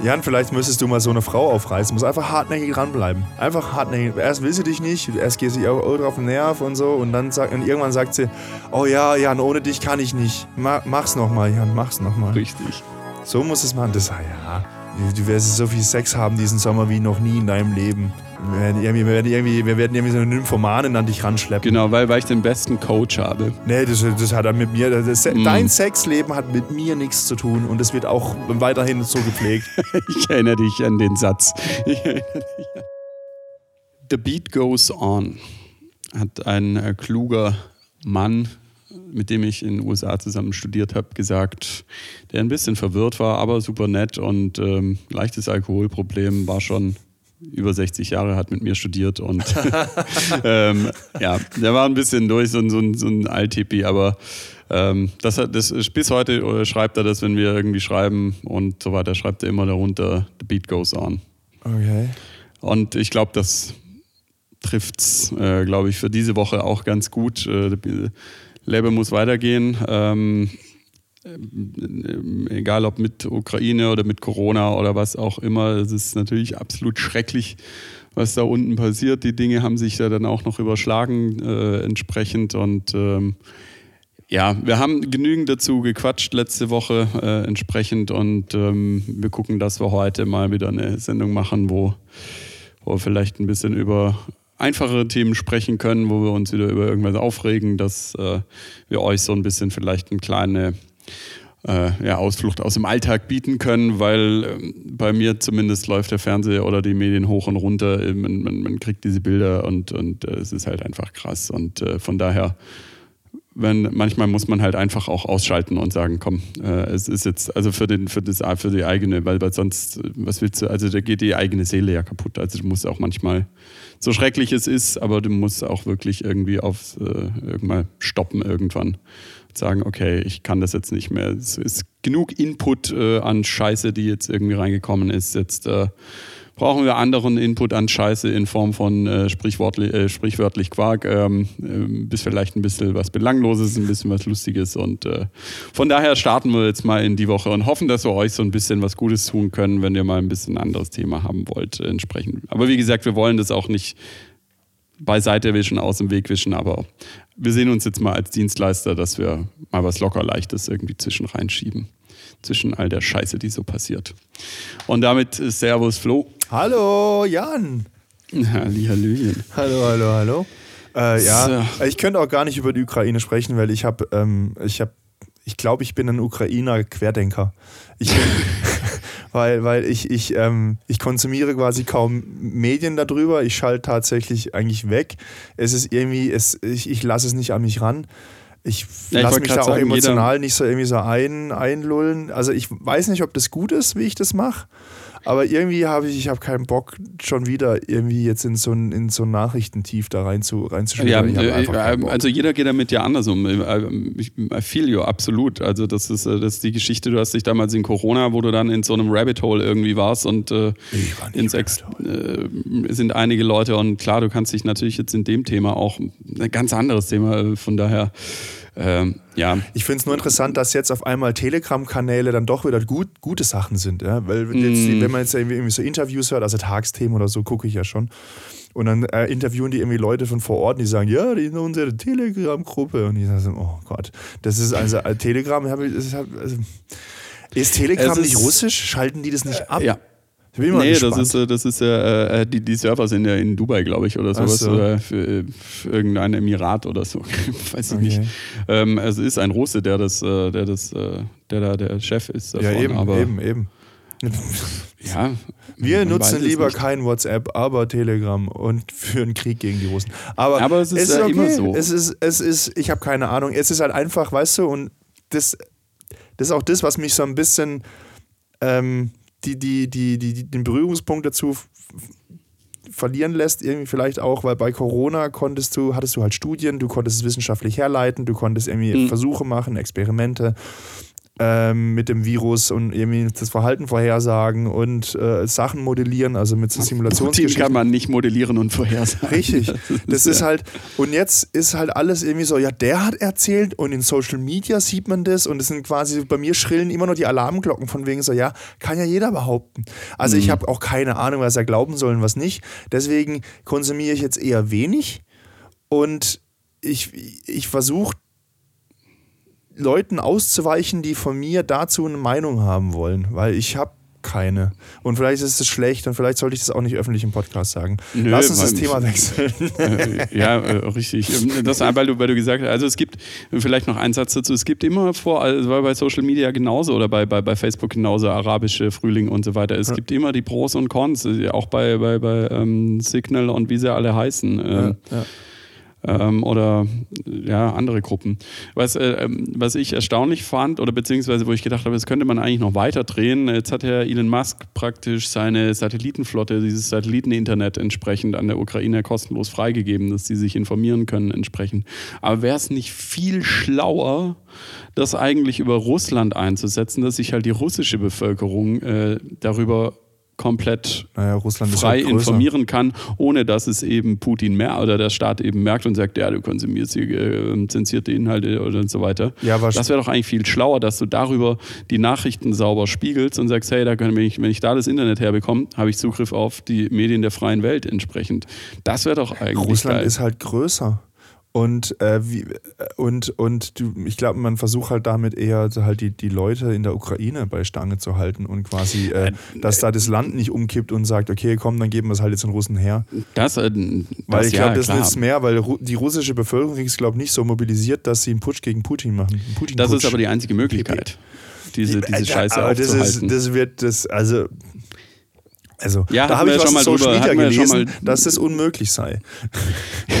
Jan, vielleicht müsstest du mal so eine Frau aufreißen. Muss einfach hartnäckig dranbleiben. Einfach hartnäckig. Erst will sie dich nicht, erst geht sie auch drauf den Nerv und so. Und dann sagt, und irgendwann sagt sie, oh ja, Jan, ohne dich kann ich nicht. mach's nochmal, Jan, mach's nochmal. Richtig. So muss es machen. Das, ja, du wirst so viel Sex haben diesen Sommer wie noch nie in deinem Leben. Wir werden irgendwie, wir werden irgendwie, wir werden irgendwie so eine Nymphomanin an dich ranschleppen. Genau, weil, weil ich den besten Coach habe. Nee, das, das hat er mit mir. Das, mm. Dein Sexleben hat mit mir nichts zu tun und es wird auch weiterhin so gepflegt. ich erinnere dich an den Satz. Ich erinnere dich an. The Beat Goes On hat ein äh, kluger Mann mit dem ich in den USA zusammen studiert habe, gesagt, der ein bisschen verwirrt war, aber super nett und ähm, leichtes Alkoholproblem, war schon über 60 Jahre, hat mit mir studiert und ähm, ja, der war ein bisschen durch, so, so, so ein Althippie, aber ähm, das, das, bis heute äh, schreibt er das, wenn wir irgendwie schreiben und so weiter, schreibt er immer darunter, the beat goes on. Okay. Und ich glaube, das trifft es, äh, glaube ich, für diese Woche auch ganz gut. Äh, Leben muss weitergehen. Ähm, egal ob mit Ukraine oder mit Corona oder was auch immer, es ist natürlich absolut schrecklich, was da unten passiert. Die Dinge haben sich ja dann auch noch überschlagen äh, entsprechend und ähm, ja, wir haben genügend dazu gequatscht letzte Woche äh, entsprechend und ähm, wir gucken, dass wir heute mal wieder eine Sendung machen, wo, wo wir vielleicht ein bisschen über einfachere Themen sprechen können, wo wir uns wieder über irgendwas aufregen, dass äh, wir euch so ein bisschen vielleicht eine kleine äh, ja, Ausflucht aus dem Alltag bieten können, weil äh, bei mir zumindest läuft der Fernseher oder die Medien hoch und runter. Man, man, man kriegt diese Bilder und, und äh, es ist halt einfach krass. Und äh, von daher wenn manchmal muss man halt einfach auch ausschalten und sagen, komm, äh, es ist jetzt also für den für das für die eigene, weil, weil sonst was willst du? Also da geht die eigene Seele ja kaputt. Also du musst auch manchmal so schrecklich es ist, aber du musst auch wirklich irgendwie auf äh, irgendwann stoppen irgendwann sagen, okay, ich kann das jetzt nicht mehr. Es ist genug Input äh, an Scheiße, die jetzt irgendwie reingekommen ist. Jetzt äh, brauchen wir anderen Input an Scheiße in Form von äh, sprichwörtlich, äh, sprichwörtlich Quark, ähm, äh, bis vielleicht ein bisschen was Belangloses, ein bisschen was Lustiges. Und äh, von daher starten wir jetzt mal in die Woche und hoffen, dass wir euch so ein bisschen was Gutes tun können, wenn ihr mal ein bisschen anderes Thema haben wollt, äh, entsprechend. Aber wie gesagt, wir wollen das auch nicht beiseite wischen, aus dem Weg wischen, aber wir sehen uns jetzt mal als Dienstleister, dass wir mal was locker leichtes irgendwie zwischen reinschieben zwischen all der Scheiße, die so passiert. Und damit Servus Flo. Hallo Jan. Hallihallöchen. Hallo, hallo, hallo. Äh, ja, so. ich könnte auch gar nicht über die Ukraine sprechen, weil ich habe, ähm, ich habe, ich glaube, ich bin ein Ukrainer Querdenker. Ich bin, weil, weil ich, ich, ähm, ich konsumiere quasi kaum Medien darüber. Ich schalte tatsächlich eigentlich weg. Es ist irgendwie, es, ich, ich lasse es nicht an mich ran. Ich ja, lasse mich da auch sagen, emotional nicht so irgendwie so ein, einlullen. Also ich weiß nicht, ob das gut ist, wie ich das mache. Aber irgendwie habe ich, ich habe keinen Bock, schon wieder irgendwie jetzt in so ein, in so ein Nachrichtentief da rein zu, reinzuschwimmen. Ja, äh, also jeder geht damit ja anders um. Ich, I feel you, absolut. Also das ist, äh, das ist die Geschichte, du hast dich damals in Corona, wo du dann in so einem Rabbit Hole irgendwie warst und äh, ins Ex äh, sind einige Leute und klar, du kannst dich natürlich jetzt in dem Thema auch ein ganz anderes Thema, äh, von daher ähm, ja. Ich finde es nur interessant, dass jetzt auf einmal Telegram-Kanäle dann doch wieder gut, gute Sachen sind. Ja? Weil jetzt, mm. wenn man jetzt irgendwie so Interviews hört, also Tagsthemen oder so, gucke ich ja schon. Und dann äh, interviewen die irgendwie Leute von vor Ort, die sagen, ja, die sind unsere Telegram-Gruppe. Und ich sage, oh Gott, das ist also äh, Telegram, ist, also, ist Telegram nicht russisch? Schalten die das nicht ab? Ja, bin nee, das ist, äh, das ist äh, die, die Server sind ja in Dubai, glaube ich, oder sowas. So. Oder für, für, irgendein Emirat oder so. Weiß ich okay. nicht. Ähm, es ist ein Russe, der das, äh, der das, äh, der da der Chef ist. Davon, ja, eben, aber eben, eben. ja. Wir nutzen lieber kein WhatsApp, aber Telegram und führen Krieg gegen die Russen. Aber, aber es ist, es ist okay. immer so. Es ist, es ist, ich habe keine Ahnung. Es ist halt einfach, weißt du, und das, das ist auch das, was mich so ein bisschen ähm, die, die, die, die, den Berührungspunkt dazu verlieren lässt, irgendwie vielleicht auch, weil bei Corona konntest du, hattest du halt Studien, du konntest es wissenschaftlich herleiten, du konntest irgendwie mhm. Versuche machen, Experimente. Ähm, mit dem Virus und irgendwie das Verhalten vorhersagen und äh, Sachen modellieren, also mit so Simulationsgeschichten. kann man nicht modellieren und vorhersagen. Richtig. Das ist, das ist ja. halt, und jetzt ist halt alles irgendwie so, ja, der hat erzählt und in Social Media sieht man das und es sind quasi, bei mir schrillen immer noch die Alarmglocken von wegen so, ja, kann ja jeder behaupten. Also mhm. ich habe auch keine Ahnung, was er glauben soll und was nicht. Deswegen konsumiere ich jetzt eher wenig und ich, ich versuche Leuten auszuweichen, die von mir dazu eine Meinung haben wollen, weil ich habe keine. Und vielleicht ist es schlecht und vielleicht sollte ich das auch nicht öffentlich im Podcast sagen. Nö, Lass uns das Thema wechseln. Äh, ja, äh, richtig. Das, weil, du, weil du gesagt hast, also es gibt, vielleicht noch ein Satz dazu, es gibt immer vor, also bei Social Media genauso oder bei, bei, bei Facebook genauso, arabische Frühling und so weiter. Es ja. gibt immer die Pros und Cons, auch bei, bei, bei ähm, Signal und wie sie alle heißen. Ähm, ja, ja ähm, oder ja, andere Gruppen. Was, äh, ähm, was ich erstaunlich fand, oder beziehungsweise wo ich gedacht habe, das könnte man eigentlich noch weiter drehen. Jetzt hat Herr Elon Musk praktisch seine Satellitenflotte, dieses Satelliteninternet entsprechend an der Ukraine kostenlos freigegeben, dass sie sich informieren können entsprechend. Aber wäre es nicht viel schlauer, das eigentlich über Russland einzusetzen, dass sich halt die russische Bevölkerung äh, darüber komplett naja, frei halt informieren kann, ohne dass es eben Putin mehr oder der Staat eben merkt und sagt, ja, du konsumierst hier äh, zensierte Inhalte oder so weiter. Ja, das wäre doch eigentlich viel schlauer, dass du darüber die Nachrichten sauber spiegelst und sagst, hey, da kann ich, wenn ich da das Internet herbekomme, habe ich Zugriff auf die Medien der freien Welt entsprechend. Das wäre doch eigentlich Russland geil. ist halt größer. Und, äh, wie, äh, und, und ich glaube, man versucht halt damit eher halt die, die Leute in der Ukraine bei Stange zu halten und quasi, äh, dass da das Land nicht umkippt und sagt, okay, komm, dann geben wir es halt jetzt den Russen her. Das, äh, weil ich glaube, ja, das nützt mehr, weil die russische Bevölkerung ist, glaube ich, nicht so mobilisiert, dass sie einen Putsch gegen Putin machen. Putin das ist aber die einzige Möglichkeit, diese, diese Scheiße aber das aufzuhalten. Ist, das wird, das, also also, ja, da habe ich schon Social Media gelesen, dass es unmöglich sei.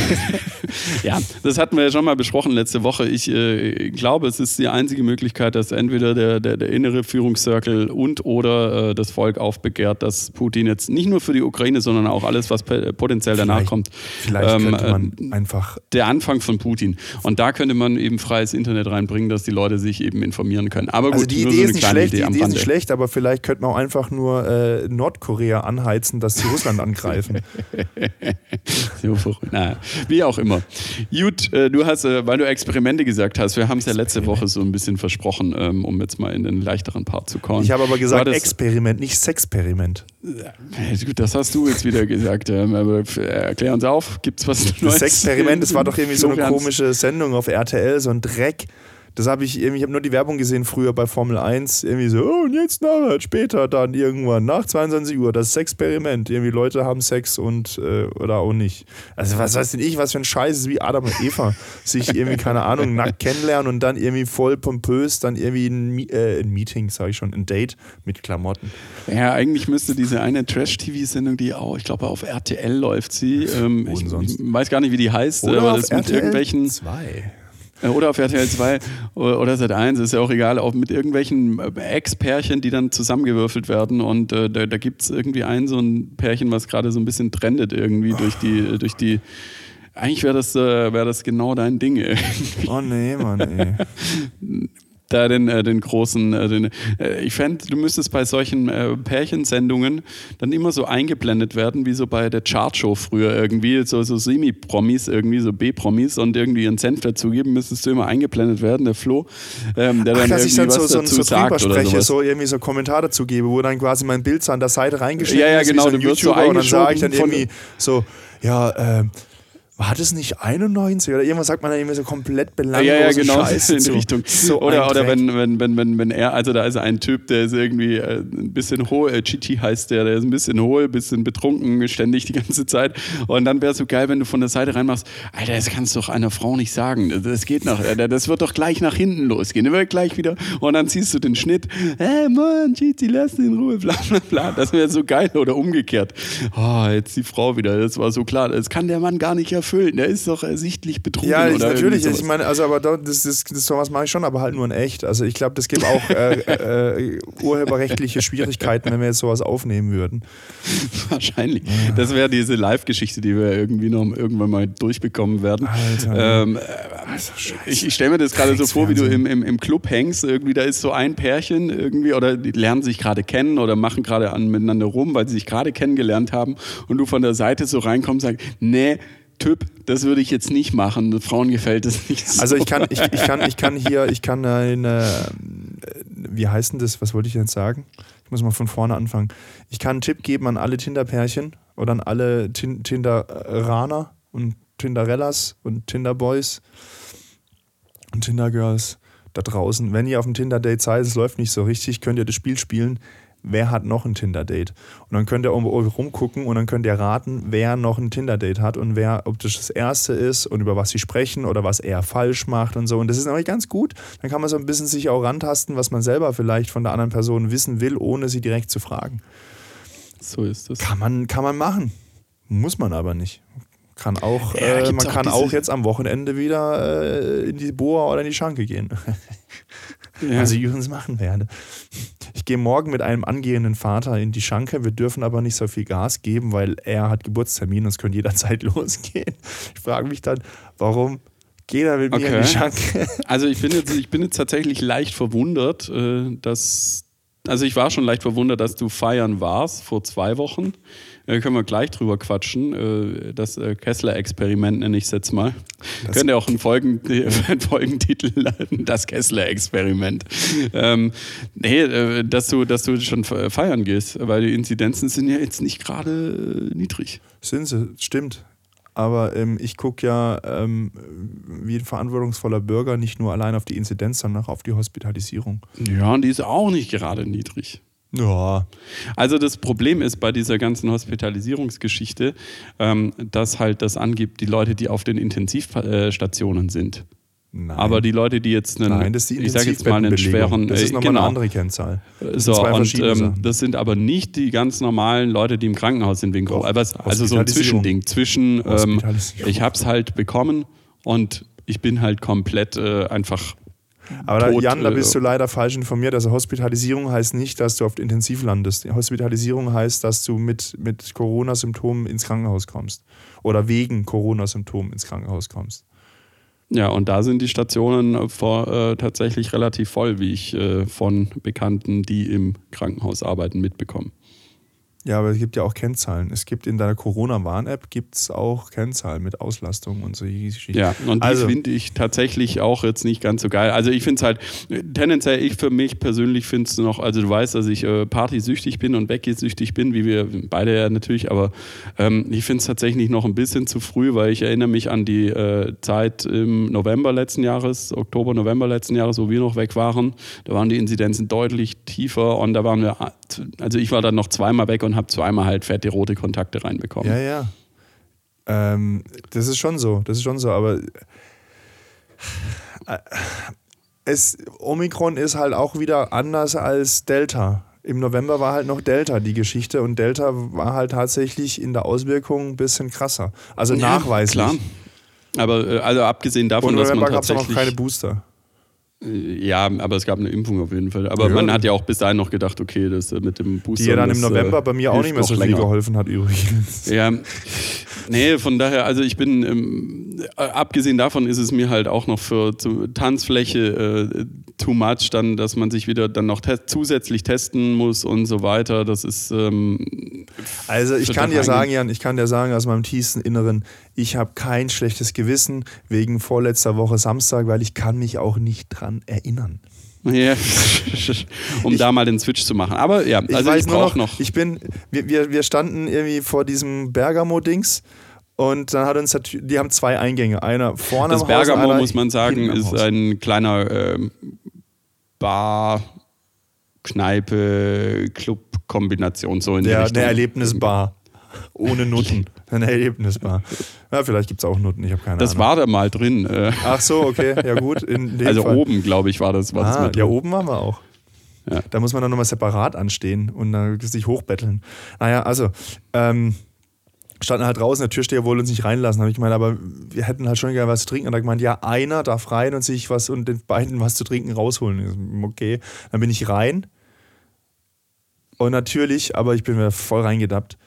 ja, das hatten wir ja schon mal besprochen letzte Woche. Ich äh, glaube, es ist die einzige Möglichkeit, dass entweder der, der, der innere Führungszirkel und oder äh, das Volk aufbegehrt, dass Putin jetzt nicht nur für die Ukraine, sondern auch alles, was potenziell danach vielleicht, kommt. Vielleicht ähm, könnte man äh, einfach. Der Anfang von Putin. Und da könnte man eben freies Internet reinbringen, dass die Leute sich eben informieren können. Aber also gut, also die Idee so ist nicht schlecht, Idee die Idee ist nicht schlecht, aber vielleicht könnte man auch einfach nur äh, Nordkorea Nordkorea anheizen, dass sie Russland angreifen. Na, wie auch immer. Gut, äh, du hast, äh, weil du Experimente gesagt hast, wir haben es ja letzte Woche so ein bisschen versprochen, ähm, um jetzt mal in den leichteren Part zu kommen. Ich habe aber gesagt Experiment, nicht Sexperiment. Gut, das hast du jetzt wieder gesagt. Ähm, aber erklär uns auf, gibt es was Neues? Das Experiment, das war doch irgendwie so eine komische Sendung auf RTL, so ein Dreck. Das habe ich irgendwie, ich habe nur die Werbung gesehen früher bei Formel 1, irgendwie so, oh, und jetzt nachher, später dann irgendwann, nach 22 Uhr, das Experiment. Irgendwie Leute haben Sex und äh, oder auch nicht. Also was weiß denn ich, was für ein Scheiß ist wie Adam und Eva. sich irgendwie, keine Ahnung, nackt kennenlernen und dann irgendwie voll pompös, dann irgendwie ein, äh, ein Meeting, sage ich schon, ein Date mit Klamotten. Ja, eigentlich müsste diese eine Trash-TV-Sendung, die auch, ich glaube, auf RTL läuft sie. Ähm, ich, ich, weiß gar nicht, wie die heißt, oder aber das mit irgendwelchen. Zwei. Äh, oder auf RTL 2 oder Sat 1, ist ja auch egal, auch mit irgendwelchen äh, Ex-Pärchen, die dann zusammengewürfelt werden. Und äh, da, da gibt es irgendwie ein so ein Pärchen, was gerade so ein bisschen trendet irgendwie durch die, durch die. Eigentlich wäre das, äh, wär das genau dein Ding. Irgendwie. Oh nee, Mann, ey. Da den, äh, den großen, äh, den, äh, ich fände, du müsstest bei solchen äh, Pärchensendungen dann immer so eingeblendet werden, wie so bei der Chartshow früher irgendwie, so, so Semi-Promis, irgendwie so B-Promis und irgendwie ihren Cent dazugeben, müsstest du immer eingeblendet werden, der Flo, ähm, der Ach, dann dass irgendwie ich dann was so, dazu so, sagt oder spreche, so irgendwie so Kommentar dazu gebe, wo dann quasi mein Bild so an der Seite reingeschnitten ja, ja, ist, genau, wie so ein YouTuber, so und dann sage ich dann irgendwie so, ja, ähm, war das nicht 91 oder irgendwas sagt man da irgendwie so komplett belanglose ja, ja, genau, Scheiße in die Richtung. So oder oder wenn, wenn, wenn, wenn, wenn er, also da ist ein Typ, der ist irgendwie äh, ein bisschen hohl, äh, GT heißt der, der ist ein bisschen hohl, ein bisschen betrunken, ständig die ganze Zeit. Und dann wäre es so geil, wenn du von der Seite reinmachst, Alter, das kannst du doch einer Frau nicht sagen. Das geht nach, das wird doch gleich nach hinten losgehen. Wird gleich wieder. Und dann ziehst du den Schnitt, hey Mann, GT, lass den in Ruhe, bla bla bla. Das wäre so geil. Oder umgekehrt. Oh, jetzt die Frau wieder, das war so klar. Das kann der Mann gar nicht erfüllen erfüllen. Der ist doch ersichtlich betrunken. Ja, ich, natürlich. Ich meine, also aber das, das, das sowas mache ich schon, aber halt nur in echt. Also ich glaube, das gibt auch äh, äh, urheberrechtliche Schwierigkeiten, wenn wir jetzt sowas aufnehmen würden. Wahrscheinlich. Ja. Das wäre diese Live-Geschichte, die wir irgendwie noch irgendwann mal durchbekommen werden. Alter. Ähm, also, ich, ich stelle mir das gerade so vor, wie du im, im, im Club hängst. Irgendwie, da ist so ein Pärchen irgendwie oder die lernen sich gerade kennen oder machen gerade miteinander rum, weil sie sich gerade kennengelernt haben und du von der Seite so reinkommst und sagst, nee, Typ, das würde ich jetzt nicht machen. Frauen gefällt es nicht so. Also ich kann, ich, ich kann, ich kann hier, ich kann eine, wie heißt denn das? Was wollte ich jetzt sagen? Ich muss mal von vorne anfangen. Ich kann einen Tipp geben an alle Tinder-Pärchen oder an alle Tinderaner und Tinderellas und Tinderboys und Tindergirls da draußen. Wenn ihr auf dem Tinder-Date seid, es läuft nicht so richtig, könnt ihr das Spiel spielen wer hat noch ein Tinder-Date? Und dann könnt ihr rumgucken und dann könnt ihr raten, wer noch ein Tinder-Date hat und wer, ob das das erste ist und über was sie sprechen oder was er falsch macht und so. Und das ist nämlich ganz gut. Dann kann man so ein bisschen sich auch rantasten, was man selber vielleicht von der anderen Person wissen will, ohne sie direkt zu fragen. So ist das. Kann man, kann man machen. Muss man aber nicht. Kann auch, ja, äh, man auch kann auch jetzt am Wochenende wieder äh, in die Boa oder in die Schanke gehen. ja. Was ich übrigens machen werde. Ich gehe morgen mit einem angehenden Vater in die Schanke. Wir dürfen aber nicht so viel Gas geben, weil er hat Geburtstermin und es könnte jederzeit losgehen. Ich frage mich dann, warum geht er mit mir okay. in die Schanke? Also ich bin jetzt, ich bin jetzt tatsächlich leicht verwundert, äh, dass also ich war schon leicht verwundert, dass du feiern warst vor zwei Wochen. Da können wir gleich drüber quatschen. Äh, das äh, Kessler-Experiment nenne ich es jetzt mal. Das Könnte auch einen, Folgen, einen Folgentitel leiten, das Kessler-Experiment. Ähm, nee, äh, dass du, dass du schon feiern gehst, weil die Inzidenzen sind ja jetzt nicht gerade niedrig. Sind sie, stimmt. Aber ähm, ich gucke ja ähm, wie ein verantwortungsvoller Bürger nicht nur allein auf die Inzidenz, sondern auch auf die Hospitalisierung. Ja, und die ist auch nicht gerade niedrig. Ja. Also das Problem ist bei dieser ganzen Hospitalisierungsgeschichte, ähm, dass halt das angibt, die Leute, die auf den Intensivstationen sind. Nein. Aber die Leute, die jetzt einen, Nein, das ist die ich sage jetzt mal einen schweren, das ist nochmal genau. eine andere Kennzahl. Das so, und ähm, das sind aber nicht die ganz normalen Leute, die im Krankenhaus sind wegen Corona. Also so ein Zwischending zwischen, ähm, ich habe es halt bekommen und ich bin halt komplett äh, einfach aber da, Jan, da bist du leider falsch informiert. Also Hospitalisierung heißt nicht, dass du auf Intensiv landest. Hospitalisierung heißt, dass du mit, mit Corona-Symptomen ins Krankenhaus kommst. Oder wegen Corona-Symptomen ins Krankenhaus kommst. Ja, und da sind die Stationen vor, äh, tatsächlich relativ voll, wie ich äh, von Bekannten, die im Krankenhaus arbeiten, mitbekomme. Ja, aber es gibt ja auch Kennzahlen. Es gibt in deiner Corona-Warn-App gibt's auch Kennzahlen mit Auslastung und so. Ja, und also, die finde ich tatsächlich auch jetzt nicht ganz so geil. Also ich finde es halt, tendenziell, ich für mich persönlich finde es noch, also du weißt, dass ich äh, partysüchtig bin und Becky-süchtig bin, wie wir beide ja natürlich, aber ähm, ich finde es tatsächlich noch ein bisschen zu früh, weil ich erinnere mich an die äh, Zeit im November letzten Jahres, Oktober, November letzten Jahres, wo wir noch weg waren. Da waren die Inzidenzen deutlich tiefer und da waren wir, also ich war dann noch zweimal weg und habe zweimal halt fette rote Kontakte reinbekommen. Ja, ja. Ähm, das ist schon so, das ist schon so, aber äh, es, Omikron ist halt auch wieder anders als Delta. Im November war halt noch Delta die Geschichte und Delta war halt tatsächlich in der Auswirkung ein bisschen krasser. Also ja, nachweislich. Klar. Aber äh, also abgesehen davon, und dass man tatsächlich... gab es noch keine Booster. Ja, aber es gab eine Impfung auf jeden Fall. Aber ja. man hat ja auch bis dahin noch gedacht, okay, das äh, mit dem Booster. Die ja dann im November bei mir auch nicht mehr so viel geholfen hat, übrigens. Ja, nee, von daher, also ich bin, ähm, abgesehen davon ist es mir halt auch noch für zu, Tanzfläche äh, too much, dann, dass man sich wieder dann noch te zusätzlich testen muss und so weiter. Das ist. Ähm, also ich kann dir sagen, Jan, ich kann dir sagen aus meinem tiefsten Inneren, ich habe kein schlechtes Gewissen wegen vorletzter Woche Samstag, weil ich kann mich auch nicht dran erinnern. Ja, um ich, da mal den Switch zu machen. Aber ja, also ich, ich brauche noch, noch. Ich bin, wir, wir, wir standen irgendwie vor diesem Bergamo-Dings und dann hat uns, die haben zwei Eingänge. Einer vorne Das am Bergamo, Haus, muss man sagen, ist ein kleiner äh, Bar, Kneipe, Club-Kombination so in ja, die Richtung. Eine Erlebnisbar. Ohne Nutten. Eine Erlebnisbar. Ja, vielleicht gibt es auch Nutten, ich habe keine das Ahnung. Das war da mal drin. Äh. Ach so, okay, ja gut. also Fall. oben, glaube ich, war das. War ah, das ja, oben waren wir auch. Ja. Da muss man dann nochmal separat anstehen und dann sich hochbetteln. Naja, also, ähm, standen halt draußen, der Türsteher wollte uns nicht reinlassen. Habe ich gemeint, aber wir hätten halt schon gerne was zu trinken. Und er gemeint, ja, einer darf rein und sich was und den beiden was zu trinken rausholen. Okay, dann bin ich rein. Und natürlich, aber ich bin mir voll reingedappt,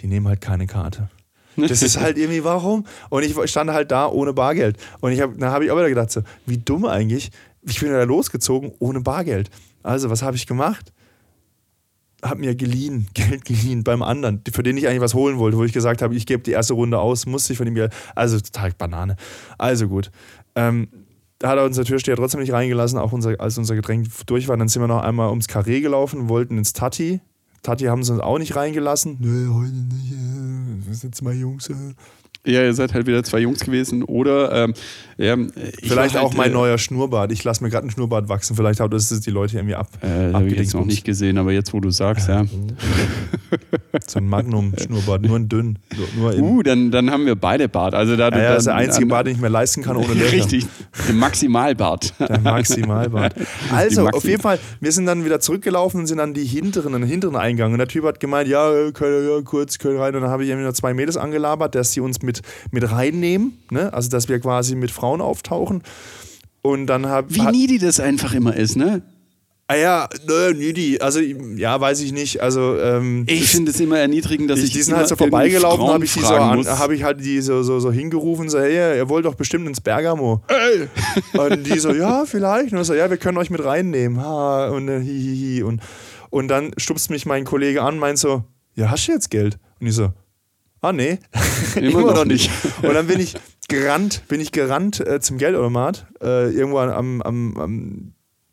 die nehmen halt keine Karte. Das ist halt irgendwie, warum? Und ich stand halt da ohne Bargeld. Und ich hab, da habe ich auch wieder gedacht, so, wie dumm eigentlich. Ich bin da losgezogen ohne Bargeld. Also, was habe ich gemacht? Hab mir geliehen, Geld geliehen beim anderen, für den ich eigentlich was holen wollte, wo ich gesagt habe, ich gebe die erste Runde aus, musste ich von ihm Geld. Also, total Banane. Also gut. Ähm, da hat er unser Türsteher trotzdem nicht reingelassen, auch unser, als unser Getränk durch war. Dann sind wir noch einmal ums Karree gelaufen, wollten ins Tati. Tati haben sie uns auch nicht reingelassen. Nee, heute nicht. Wir sind zwei Jungs. Ja, ihr seid halt wieder zwei Jungs gewesen. Oder ähm, ja, vielleicht auch halt, mein äh, neuer Schnurrbart. Ich lasse mir gerade einen Schnurrbart wachsen. Vielleicht hat das die Leute irgendwie ab. Äh, habe ich jetzt noch nicht gesehen, aber jetzt, wo du sagst, ja. so ein Magnum-Schnurrbart, nur ein dünn. Nur uh, dann, dann haben wir beide Bart. Also da, ja, ja, das ist der einzige Bart, den ich mir leisten kann ohne Löcher. Richtig, der Maximalbart. Der Maximalbart. Also, Maxim auf jeden Fall, wir sind dann wieder zurückgelaufen und sind an die hinteren, den hinteren Eingang. Und der Typ hat gemeint, ja, können, ja kurz, können rein. Und dann habe ich irgendwie noch zwei Mädels angelabert, dass sie uns mit, mit reinnehmen. Ne? Also, dass wir quasi mit Frauen auftauchen. Und dann habe Wie needy das einfach immer ist, ne? Ah ja, nö, needy. Also, ja, weiß ich nicht. Also, ähm, ich finde es immer erniedrigend, dass ich. Die sind halt so vorbeigelaufen, habe ich die so habe ich halt die so, so, so hingerufen, so, hey, ihr wollt doch bestimmt ins Bergamo. Ey. Und die so, ja, vielleicht. Und so, ja, wir können euch mit reinnehmen. Ha, und äh, hihihi. Und, und dann stupst mich mein Kollege an, meint so, ja, hast du jetzt Geld? Und ich so, ah, nee. Immer, Immer noch nicht. Und dann bin ich gerannt, bin ich gerannt äh, zum Geldautomat, äh, irgendwo am, am, am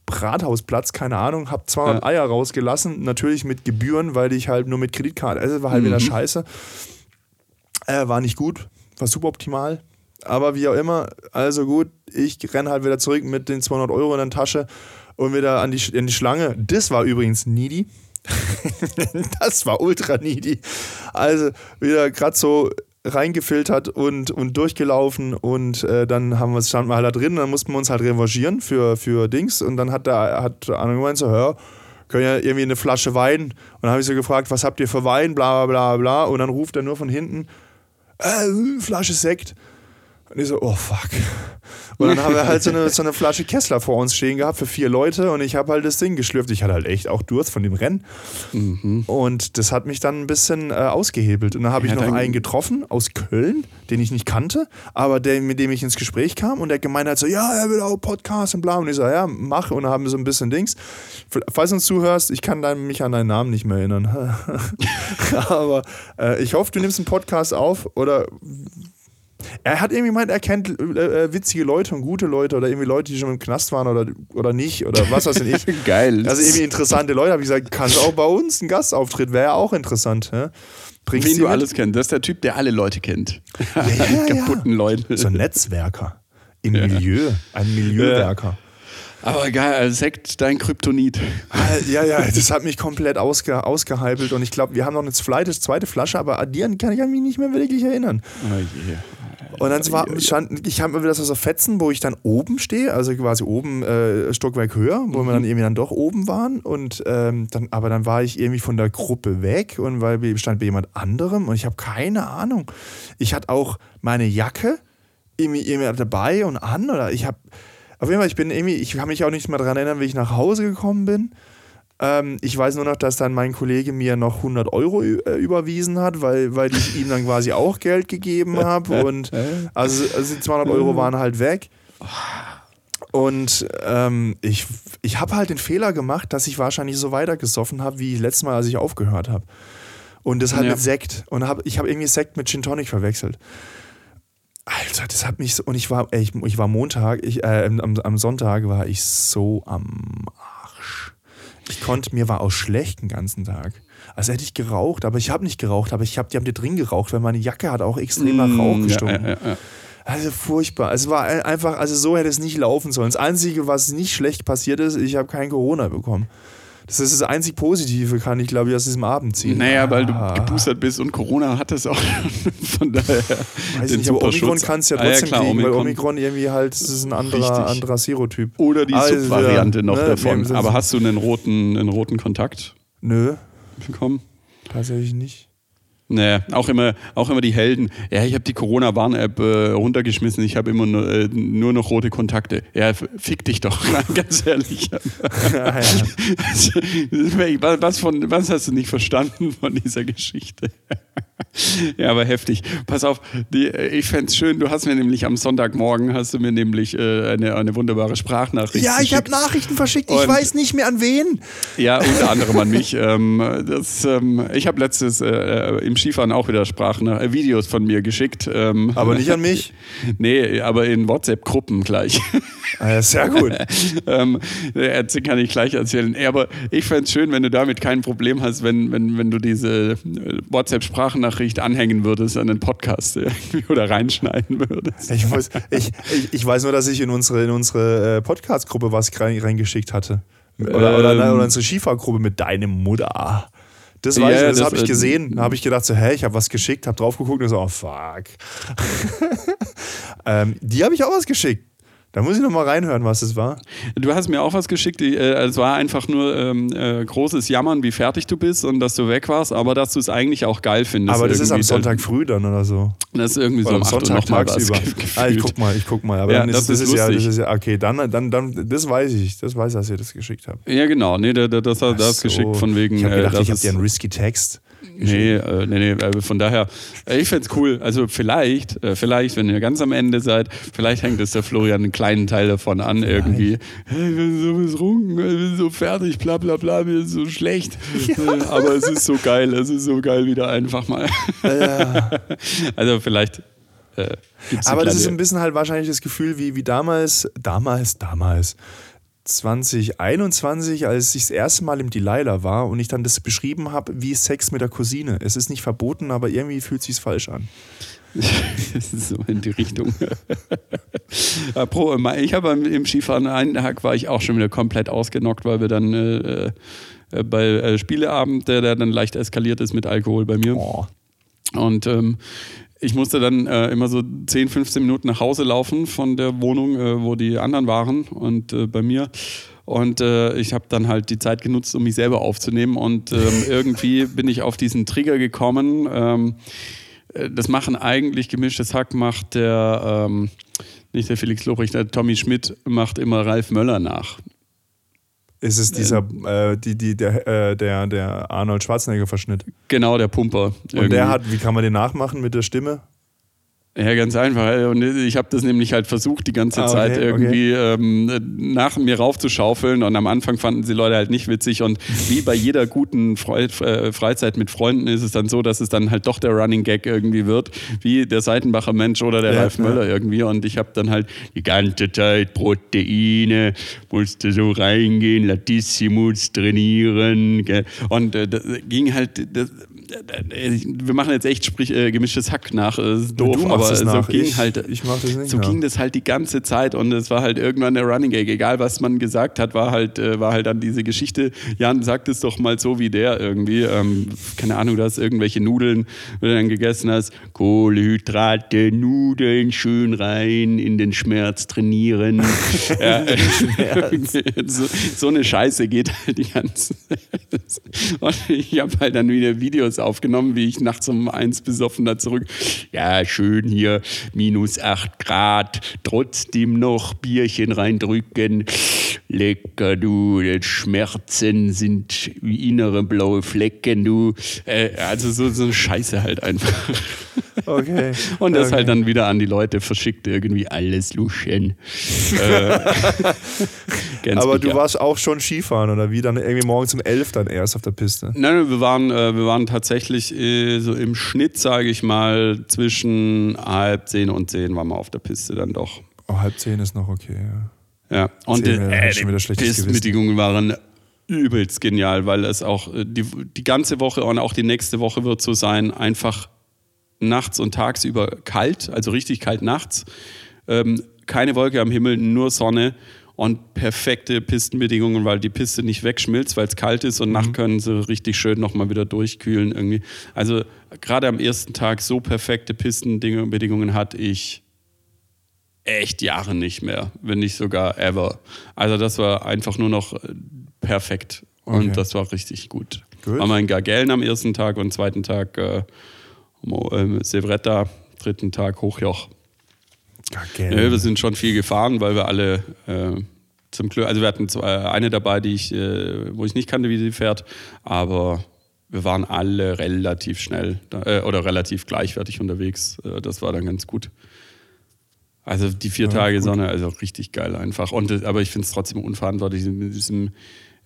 Rathausplatz, keine Ahnung, habe 200 ja. Eier rausgelassen, natürlich mit Gebühren, weil ich halt nur mit Kreditkarte, also war halt mhm. wieder scheiße. Äh, war nicht gut, war suboptimal, aber wie auch immer, also gut, ich renne halt wieder zurück mit den 200 Euro in der Tasche und wieder an die, in die Schlange. Das war übrigens needy. das war ultra needy. Also wieder gerade so reingefiltert und, und durchgelaufen und äh, dann haben wir, standen wir halt da drin, dann mussten wir uns halt revanchieren für, für Dings und dann hat der hat Anna gemeint so, hör, können ja irgendwie eine Flasche Wein. Und dann habe ich so gefragt, was habt ihr für Wein, bla bla bla bla. Und dann ruft er nur von hinten, äh, Flasche Sekt und ich so, oh fuck. Und dann haben wir halt so eine, so eine Flasche Kessler vor uns stehen gehabt für vier Leute und ich habe halt das Ding geschlürft. Ich hatte halt echt auch Durst von dem Rennen. Mhm. Und das hat mich dann ein bisschen äh, ausgehebelt. Und dann habe ich noch einen getroffen aus Köln, den ich nicht kannte, aber der, mit dem ich ins Gespräch kam und der gemeint hat so, ja, er will auch Podcast und bla. Und ich so, ja, mach. Und dann haben wir so ein bisschen Dings. Falls du uns zuhörst, ich kann dann, mich an deinen Namen nicht mehr erinnern. aber äh, ich hoffe, du nimmst einen Podcast auf oder er hat irgendwie gemeint, er kennt äh, äh, witzige Leute und gute Leute oder irgendwie Leute, die schon im Knast waren oder, oder nicht oder was weiß ich. Geil. Also irgendwie interessante Leute, habe ich gesagt, kannst auch bei uns ein Gastauftritt, wäre ja auch interessant. Hä? Bringst Wen du mit? alles kennst. Das ist der Typ, der alle Leute kennt. Ja, ja, kaputten ja. Leute. So ein Netzwerker. Im Milieu. Ein Milieuwerker. Aber geil, also Sekt, dein Kryptonit. Ah, ja, ja, das hat mich komplett ausge, ausgeheibelt und ich glaube, wir haben noch eine zweite, Flasche, aber an die kann ich mich nicht mehr wirklich erinnern. Oh je. Und dann war, stand, ich habe mir wieder so Fetzen, wo ich dann oben stehe, also quasi oben äh, Stockwerk höher, wo mhm. wir dann irgendwie dann doch oben waren. Und ähm, dann, aber dann war ich irgendwie von der Gruppe weg und weil ich stand bei jemand anderem und ich habe keine Ahnung. Ich hatte auch meine Jacke irgendwie, irgendwie dabei und an oder ich habe auf jeden Fall, ich bin irgendwie, ich kann mich auch nicht mehr daran erinnern, wie ich nach Hause gekommen bin. Ähm, ich weiß nur noch, dass dann mein Kollege mir noch 100 Euro äh, überwiesen hat, weil, weil ich ihm dann quasi auch Geld gegeben habe. Und also, also die 200 Euro waren halt weg. Und ähm, ich, ich habe halt den Fehler gemacht, dass ich wahrscheinlich so weitergesoffen habe, wie letztes Mal, als ich aufgehört habe. Und das halt ja. mit Sekt. Und hab, ich habe irgendwie Sekt mit Gin Tonic verwechselt. Alter, das hat mich so. Und ich war, ey, ich, ich war Montag, ich, äh, am, am Sonntag war ich so am Arsch. Ich konnte, mir war auch schlecht den ganzen Tag. Also hätte ich geraucht, aber ich habe nicht geraucht, aber ich habe, die haben die drin geraucht, weil meine Jacke hat auch extrem nach Rauch gestunken. Ja, ja, ja. Also furchtbar. Also, es war einfach, also so hätte es nicht laufen sollen. Das Einzige, was nicht schlecht passiert ist, ich habe kein Corona bekommen. Das ist das einzig Positive, kann ich glaube ich aus diesem Abend ziehen. Naja, weil du ah. geboostert bist und Corona hat es auch. Von daher. Weiß nicht, aber Omikron kannst du ja trotzdem ah, ja, klar, kriegen, Omikron. weil Omikron irgendwie halt, das ist ein anderer, anderer Serotyp. Oder die also, Subvariante noch ne, davon. Aber hast du einen roten, einen roten Kontakt? Nö. Bekommen? Tatsächlich nicht. Naja, auch immer, auch immer die Helden. Ja, ich habe die Corona-Warn-App äh, runtergeschmissen. Ich habe immer nur, äh, nur, noch rote Kontakte. Ja, fick dich doch, ganz ehrlich. Ja, ja. was, von, was hast du nicht verstanden von dieser Geschichte? Ja, aber heftig. Pass auf, die, ich fände es schön, du hast mir nämlich am Sonntagmorgen, hast du mir nämlich äh, eine, eine wunderbare Sprachnachricht Ja, ich habe Nachrichten verschickt, ich weiß nicht mehr an wen. Ja, unter anderem an mich. Ähm, das, ähm, ich habe letztes äh, äh im Skifahren auch wieder Sprachnachrichten, äh, Videos von mir geschickt. Ähm, aber nicht an mich? nee, aber in WhatsApp-Gruppen gleich. Ah, ja, sehr gut. ähm, kann ich gleich erzählen. Aber ich fände es schön, wenn du damit kein Problem hast, wenn, wenn, wenn du diese WhatsApp-Sprachnachricht Nachricht anhängen würdest an den Podcast oder reinschneiden würdest. Ich, muss, ich, ich, ich, weiß nur, dass ich in unsere, in unsere äh, Podcast-Gruppe was reingeschickt hatte. Oder, ähm, oder, oder unsere Skifahrgruppe mit deinem Mutter. Das, ja, das, das habe ich gesehen. Da habe ich gedacht, so, hä, ich habe was geschickt, habe drauf geguckt und so, oh fuck. ähm, die habe ich auch was geschickt. Da muss ich noch mal reinhören, was es war. Du hast mir auch was geschickt. Äh, es war einfach nur ähm, äh, großes Jammern, wie fertig du bist und dass du weg warst, aber dass du es eigentlich auch geil findest. Aber das ist am Sonntag früh dann oder so. Das ist irgendwie oder so am Sonntag tagsüber. Ah, ich guck mal, ich guck mal. Aber ja, das, ist, das, ist ja, das ist ja, okay, dann, dann, dann, das weiß ich. Das weiß, dass ihr das geschickt habt. Ja, genau. Nee, das, das, das, das so. geschickt von wegen. Ich habe gedacht, äh, ich habe dir einen risky Text. Nee, äh, nee, nee, äh, von daher, äh, ich fände es cool. Also vielleicht, äh, vielleicht, wenn ihr ganz am Ende seid, vielleicht hängt es der Florian einen kleinen Teil davon an irgendwie. Hey, ich bin so betrunken, ich bin so fertig, bla bla bla, mir ist so schlecht. Ja. Äh, aber es ist so geil, es ist so geil wieder einfach mal. Ja. also vielleicht Aber das ist ein bisschen halt wahrscheinlich das Gefühl wie, wie damals, damals, damals, 2021, als ich das erste Mal im Delilah war und ich dann das beschrieben habe wie Sex mit der Cousine. Es ist nicht verboten, aber irgendwie fühlt es sich falsch an. so in die Richtung. ich habe im Skifahren einen Tag war ich auch schon wieder komplett ausgenockt, weil wir dann äh, äh, bei äh, Spieleabend, der, der, dann leicht eskaliert ist mit Alkohol bei mir. Oh. Und ähm, ich musste dann äh, immer so 10, 15 Minuten nach Hause laufen von der Wohnung, äh, wo die anderen waren und äh, bei mir. Und äh, ich habe dann halt die Zeit genutzt, um mich selber aufzunehmen. Und ähm, irgendwie bin ich auf diesen Trigger gekommen. Ähm, äh, das machen eigentlich gemischtes Hack, macht der, ähm, nicht der Felix Lobrecht, der Tommy Schmidt macht immer Ralf Möller nach. Ist es dieser, äh, die, die, der, äh, der, der Arnold Schwarzenegger-Verschnitt? Genau, der Pumper. Und irgendwie. der hat, wie kann man den nachmachen mit der Stimme? Ja, ganz einfach. Und ich habe das nämlich halt versucht, die ganze ah, okay, Zeit irgendwie okay. ähm, nach mir raufzuschaufeln. Und am Anfang fanden sie Leute halt nicht witzig. Und wie bei jeder guten Fre äh, Freizeit mit Freunden ist es dann so, dass es dann halt doch der Running Gag irgendwie wird, wie der Seitenbacher Mensch oder der ja, Ralf Möller irgendwie. Und ich habe dann halt die ganze Zeit Proteine, musste so reingehen, Latissimus trainieren. Gell? Und äh, das ging halt. Das, wir machen jetzt echt sprich, äh, gemischtes Hack nach, äh, ist doof, aber so nach. ging ich, halt, ich das so nach. ging das halt die ganze Zeit und es war halt irgendwann der Running Gag, egal was man gesagt hat, war halt, äh, war halt dann diese Geschichte, Jan sagt es doch mal so wie der irgendwie, ähm, keine Ahnung, du hast irgendwelche Nudeln, wenn du dann gegessen hast, Kohlenhydrate, Nudeln schön rein, in den Schmerz trainieren. ja, Schmerz. so, so, eine Scheiße geht halt die ganze Und ich habe halt dann wieder Videos aufgenommen, wie ich nachts um eins besoffen da zurück. Ja, schön hier, minus acht Grad, trotzdem noch Bierchen reindrücken. Lecker, du, Schmerzen sind wie innere blaue Flecken, du. Äh, also so, so Scheiße halt einfach. Okay. Und das okay. halt dann wieder an die Leute verschickt, irgendwie alles luschen. äh, Aber du warst auch schon Skifahren oder wie? Dann irgendwie morgens um elf dann erst auf der Piste? Nein, wir waren, äh, wir waren tatsächlich äh, so im Schnitt, sage ich mal, zwischen halb zehn und zehn waren wir auf der Piste dann doch. Oh, halb zehn ist noch okay, ja. Ja, und die, äh, die Pistmittigungen waren übelst genial, weil es auch äh, die, die ganze Woche und auch die nächste Woche wird so sein, einfach nachts und tagsüber kalt, also richtig kalt nachts. Ähm, keine Wolke am Himmel, nur Sonne und perfekte Pistenbedingungen, weil die Piste nicht wegschmilzt, weil es kalt ist und mhm. nachts können sie richtig schön nochmal wieder durchkühlen irgendwie. Also gerade am ersten Tag so perfekte Pistenbedingungen hatte ich echt Jahre nicht mehr, wenn nicht sogar ever. Also das war einfach nur noch äh, perfekt und okay. das war richtig gut. Gut. War mal in Gargellen am ersten Tag und zweiten Tag äh, ähm, Sevretta, dritten Tag Hochjoch. Ja, wir sind schon viel gefahren, weil wir alle äh, zum Glück, also wir hatten zwei, eine dabei, die ich, äh, wo ich nicht kannte, wie sie fährt, aber wir waren alle relativ schnell äh, oder relativ gleichwertig unterwegs. Äh, das war dann ganz gut. Also die vier ja, Tage gut. Sonne, also richtig geil einfach. Und, aber ich finde es trotzdem unverantwortlich mit diesem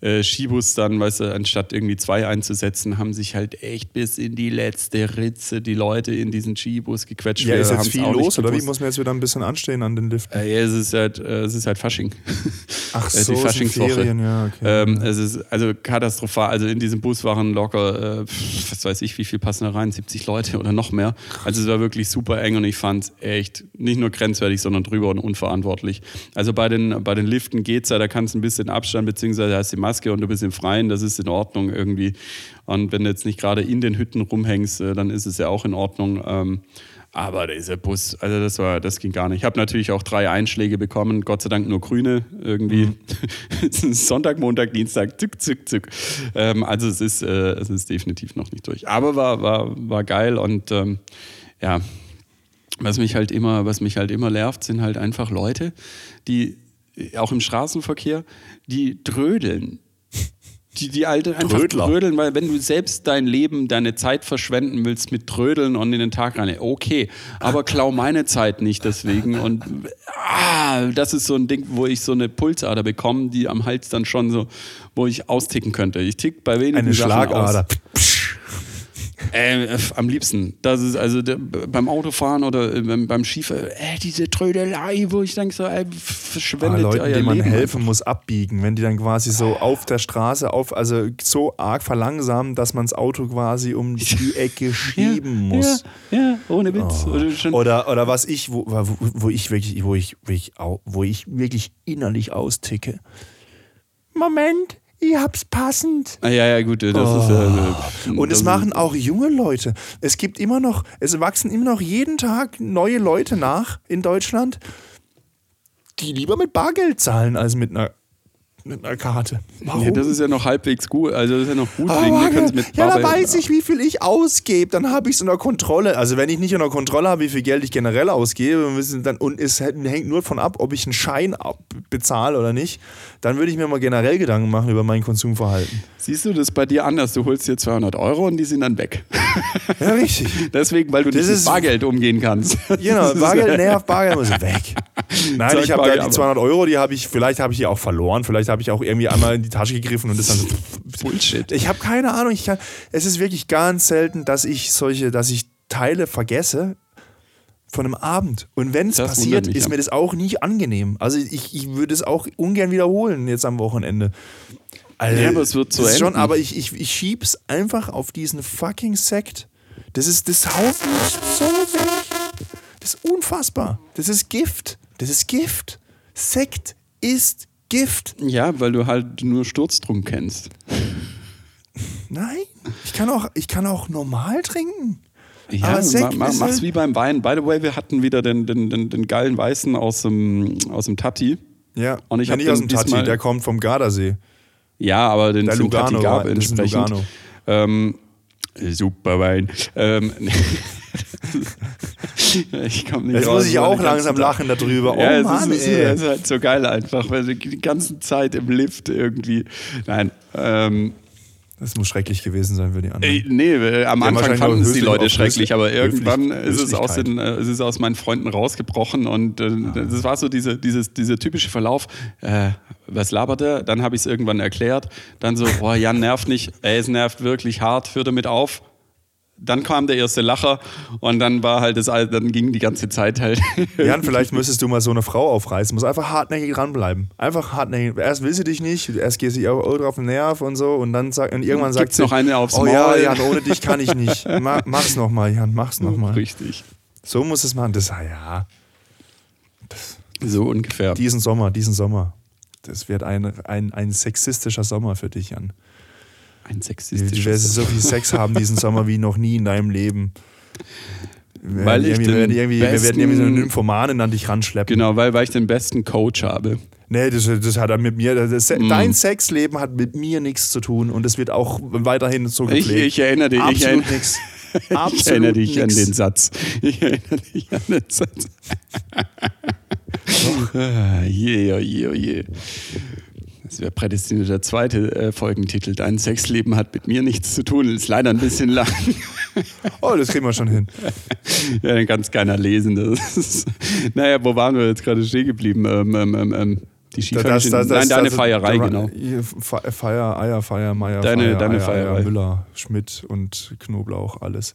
äh, Skibus dann, weißt du, anstatt irgendwie zwei einzusetzen, haben sich halt echt bis in die letzte Ritze die Leute in diesen Skibus gequetscht. Ja, ist jetzt viel los, oder wie? Muss man jetzt wieder ein bisschen anstehen an den Liften? Äh, ja, es ist halt, äh, es ist halt Fasching. Ach so, die Faschingswoche. Ferien, ja, okay. Ähm, es ist also katastrophal. Also in diesem Bus waren locker, äh, was weiß ich, wie viel passen da rein? 70 Leute oder noch mehr. Also es war wirklich super eng und ich fand es echt nicht nur grenzwertig, sondern drüber und unverantwortlich. Also bei den, bei den Liften geht es ja, da kannst du ein bisschen Abstand, beziehungsweise hast die Maske und du bist im Freien, das ist in Ordnung irgendwie. Und wenn du jetzt nicht gerade in den Hütten rumhängst, äh, dann ist es ja auch in Ordnung. Ähm, aber dieser Bus, also das war, das ging gar nicht. Ich habe natürlich auch drei Einschläge bekommen, Gott sei Dank nur grüne irgendwie. Mhm. Sonntag, Montag, Dienstag, zück, zück, zück. Ähm, also es ist, äh, es ist definitiv noch nicht durch. Aber war, war, war geil und ähm, ja, was mich halt immer, was mich halt immer nervt, sind halt einfach Leute, die auch im Straßenverkehr, die drödeln die, die alte einfach Trödler. trödeln, weil wenn du selbst dein Leben, deine Zeit verschwenden willst mit Trödeln und in den Tag rein, okay, aber klau meine Zeit nicht deswegen und ah, das ist so ein Ding, wo ich so eine Pulsader bekomme, die am Hals dann schon so, wo ich austicken könnte. Ich tick bei wenigen Eine Sachen Schlagader. Aus. Äh, am liebsten. Das ist also der, beim Autofahren oder äh, beim, beim Skifahren, äh, diese Trödelei, wo ich denke, so, ey, verschwendet ah, Leuten, denen man Leben helfen muss, abbiegen, wenn die dann quasi so auf der Straße, auf, also so arg verlangsamen, dass man das Auto quasi um die Ecke schieben ja, muss. Ja, ja, ohne Witz. Oh. Oder, oder, oder, was ich, wo, wo, wo ich wirklich, wo ich, wo ich, wo ich wirklich innerlich austicke. Moment, ich hab's passend. Ah, ja, ja, gut, das oh. ist ja. Äh, und es machen auch junge Leute. Es gibt immer noch, es wachsen immer noch jeden Tag neue Leute nach in Deutschland, die lieber mit Bargeld zahlen als mit einer mit einer Karte. Warum? Nee, das ist ja noch halbwegs gut. Also das ist ja noch gut. Ah, wegen, mit ja, da weiß ich, wie viel ich ausgebe. Dann habe ich es unter Kontrolle. Also wenn ich nicht unter Kontrolle habe, wie viel Geld ich generell ausgebe, dann, und es hängt nur davon ab, ob ich einen Schein bezahle oder nicht, dann würde ich mir mal generell Gedanken machen über mein Konsumverhalten. Siehst du das bei dir anders? Du holst dir 200 Euro und die sind dann weg. Ja, richtig. Deswegen, weil du das nicht mit Bargeld umgehen kannst. Genau, Bargeld nervt, Bargeld muss weg. Nein, ich habe die 200 Euro, die habe ich, vielleicht habe ich die auch verloren, vielleicht habe ich auch irgendwie einmal in die Tasche gegriffen und das dann so. Bullshit. Ich habe keine Ahnung. Ich kann, es ist wirklich ganz selten, dass ich solche, dass ich Teile vergesse von einem Abend. Und wenn es passiert, ist mir das auch nicht angenehm. Also ich, ich würde es auch ungern wiederholen jetzt am Wochenende. Also, ja, aber es wird so enden. schon, aber ich, ich, ich schieb's einfach auf diesen fucking Sekt. Das ist, das haut mich so weg. Das ist unfassbar. Das ist Gift. Das ist Gift. Sekt ist Gift. Ja, weil du halt nur Sturztrunk kennst. Nein, ich kann auch, ich kann auch normal trinken. Ja, aber Sekt ma, ma, mach's wie beim Wein. By the way, wir hatten wieder den, den, den, den geilen Weißen aus dem, aus dem Tatti. Ja, und ich ja, nicht aus dem Tatti, der kommt vom Gardasee. Ja, aber den Lugano, gab entsprechend. Ähm, super Wein. Ähm, ich komme nicht Jetzt raus, muss ich auch langsam lachen darüber. Oh ja, Mann, es ist, ey. ist halt so geil einfach, weil die ganze Zeit im Lift irgendwie. Nein, ähm, das muss schrecklich gewesen sein für die anderen. Äh, nee, am Anfang fanden es die Leute schrecklich, aber irgendwann ist es, aus den, äh, ist es aus meinen Freunden rausgebrochen und äh, ah. das war so diese, dieses, dieser typische Verlauf. Äh, was labert er? Dann habe ich es irgendwann erklärt. Dann so, boah, Jan nervt nicht. Ey, es nervt wirklich hart, hör damit auf dann kam der erste Lacher und dann war halt das, dann ging die ganze Zeit halt. Jan, vielleicht müsstest du mal so eine Frau aufreißen, muss einfach hartnäckig dranbleiben. Einfach hartnäckig. Erst will sie dich nicht, erst geht sie auch drauf den Nerv und so und dann sagt, und irgendwann sagt Gibt's sie, noch eine aufs oh Maul. ja, Jan, ohne dich kann ich nicht. mach's nochmal, Jan, mach's nochmal. Richtig. So muss es machen. Das, ah ja. Das, so ungefähr. Diesen Sommer, diesen Sommer. Das wird ein, ein, ein sexistischer Sommer für dich, Jan. Ein sexistisches. Du wirst so viel Sex haben diesen Sommer wie noch nie in deinem Leben. Wir weil werden, ich wir, werden irgendwie, wir werden irgendwie so einen Nymphomanen an dich ranschleppen. Genau, weil, weil ich den besten Coach habe. Nee, das, das hat er mit mir. Das, mm. Dein Sexleben hat mit mir nichts zu tun und es wird auch weiterhin so gepflegt. Ich, ich erinnere dich. Absolut nichts. Absolut ich erinnere dich nix. an den Satz. Ich erinnere dich an den Satz. oh. je, oh je, oh je. Prädestiniert der zweite äh, Folgentitel. Dein Sexleben hat mit mir nichts zu tun. Ist leider ein bisschen lang. oh, das kriegen wir schon hin. ja, dann kann es keiner lesen. Das ist, naja, wo waren wir jetzt gerade stehen geblieben? Ähm, ähm, ähm, ähm die Skifahrerin. Nein, das, deine das, Feierei, genau. Feier, Eier, Feier, Meier, deine, Feier, deine Eier, Feierei. Eier, Müller, Schmidt und Knoblauch, alles.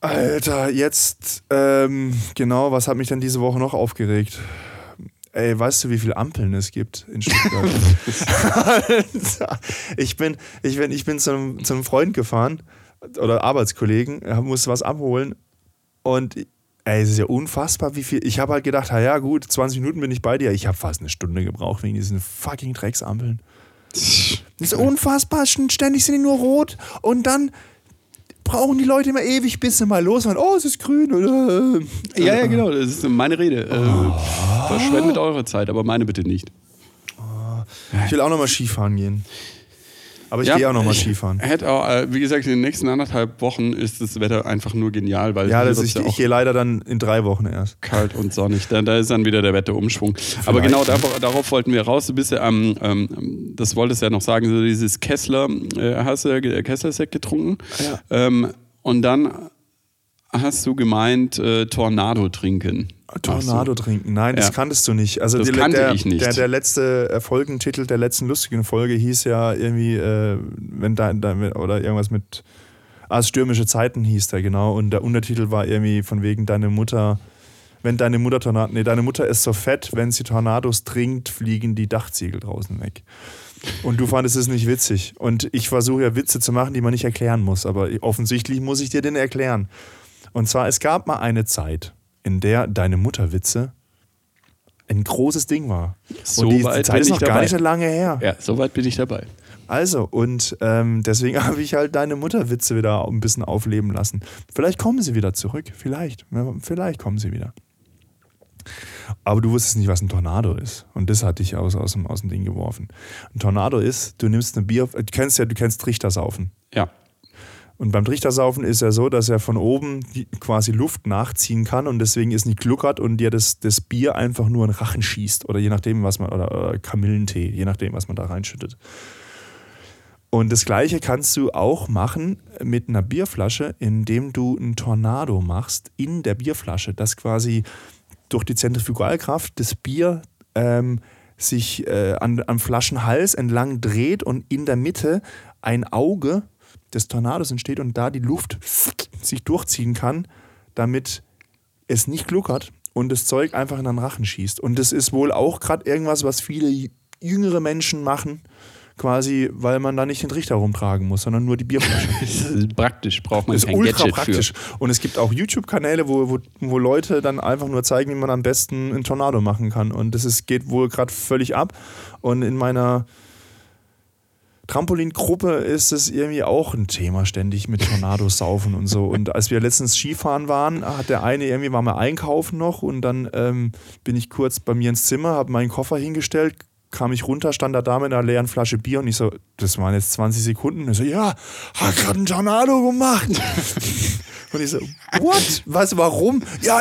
Alter, jetzt, ähm, genau, was hat mich denn diese Woche noch aufgeregt? Ey, weißt du, wie viele Ampeln es gibt in Stuttgart? ich bin, ich bin, ich bin zu einem, zu einem Freund gefahren oder Arbeitskollegen, musste was abholen und ey, es ist ja unfassbar, wie viel. Ich habe halt gedacht, ja gut, 20 Minuten bin ich bei dir. Ich habe fast eine Stunde gebraucht wegen diesen fucking Drecksampeln. Das ist unfassbar, ständig sind die nur rot und dann brauchen die Leute immer ewig, bis sie mal los waren. Oh, es ist grün. Oder? Ja, ja, genau. Das ist meine Rede. Äh, oh. Verschwendet eure Zeit, aber meine bitte nicht. Ich will auch nochmal Skifahren gehen. Aber ich ja, gehe auch nochmal Skifahren. Hätte auch, äh, wie gesagt, in den nächsten anderthalb Wochen ist das Wetter einfach nur genial, weil ja, das ich, ja ich gehe leider dann in drei Wochen erst. Kalt und sonnig. Da, da ist dann wieder der Wetterumschwung. Vielleicht. Aber genau darauf, darauf, wollten wir raus. Du bist ja am, ähm, das wolltest du ja noch sagen, so dieses Kessler, äh, hast du Kessler-Sekt getrunken. Ja. Ähm, und dann hast du gemeint, äh, Tornado trinken. Tornado so. trinken. Nein, das ja. kanntest du nicht. Also das die, kannte der, ich nicht. Der, der letzte Folgentitel der letzten lustigen Folge hieß ja irgendwie, äh, wenn da, da, oder irgendwas mit Ah, stürmische Zeiten hieß der, genau. Und der Untertitel war irgendwie von wegen deine Mutter, wenn deine Mutter Tornado, nee, deine Mutter ist so fett, wenn sie Tornados trinkt, fliegen die Dachziegel draußen weg. Und du fandest es nicht witzig. Und ich versuche ja Witze zu machen, die man nicht erklären muss. Aber offensichtlich muss ich dir den erklären. Und zwar, es gab mal eine Zeit, in der deine Mutterwitze ein großes Ding war. So und die weit Zeit ist noch gar nicht so lange her. Ja, so weit bin ich dabei. Also, und ähm, deswegen habe ich halt deine Mutterwitze wieder ein bisschen aufleben lassen. Vielleicht kommen sie wieder zurück. Vielleicht. Vielleicht kommen sie wieder. Aber du wusstest nicht, was ein Tornado ist. Und das hat dich aus, aus, dem, aus dem Ding geworfen. Ein Tornado ist, du nimmst eine Bier, du kennst ja, du kennst Trichtersaufen. Ja. Und beim Trichtersaufen ist er so, dass er von oben quasi Luft nachziehen kann und deswegen ist nicht gluckert und dir das, das Bier einfach nur in Rachen schießt oder je nachdem, was man, oder, oder Kamillentee, je nachdem, was man da reinschüttet. Und das gleiche kannst du auch machen mit einer Bierflasche, indem du einen Tornado machst in der Bierflasche, dass quasi durch die Zentrifugalkraft das Bier ähm, sich äh, an, am Flaschenhals entlang dreht und in der Mitte ein Auge des Tornados entsteht und da die Luft sich durchziehen kann, damit es nicht gluckert und das Zeug einfach in den Rachen schießt. Und das ist wohl auch gerade irgendwas, was viele jüngere Menschen machen, quasi, weil man da nicht den Trichter rumtragen muss, sondern nur die Bierflasche. das ist praktisch, braucht man das kein ist ultra Gadget praktisch. Für. Und es gibt auch YouTube-Kanäle, wo, wo, wo Leute dann einfach nur zeigen, wie man am besten einen Tornado machen kann. Und das ist, geht wohl gerade völlig ab. Und in meiner Trampolingruppe ist es irgendwie auch ein Thema, ständig mit Tornados saufen und so. Und als wir letztens Skifahren waren, hat der eine irgendwie, war mal einkaufen noch und dann ähm, bin ich kurz bei mir ins Zimmer, habe meinen Koffer hingestellt, kam ich runter, stand da da mit einer leeren Flasche Bier und ich so, das waren jetzt 20 Sekunden. Und ich so, ja, hat gerade einen Tornado gemacht. Und ich so, what? Weißt du warum? Ja,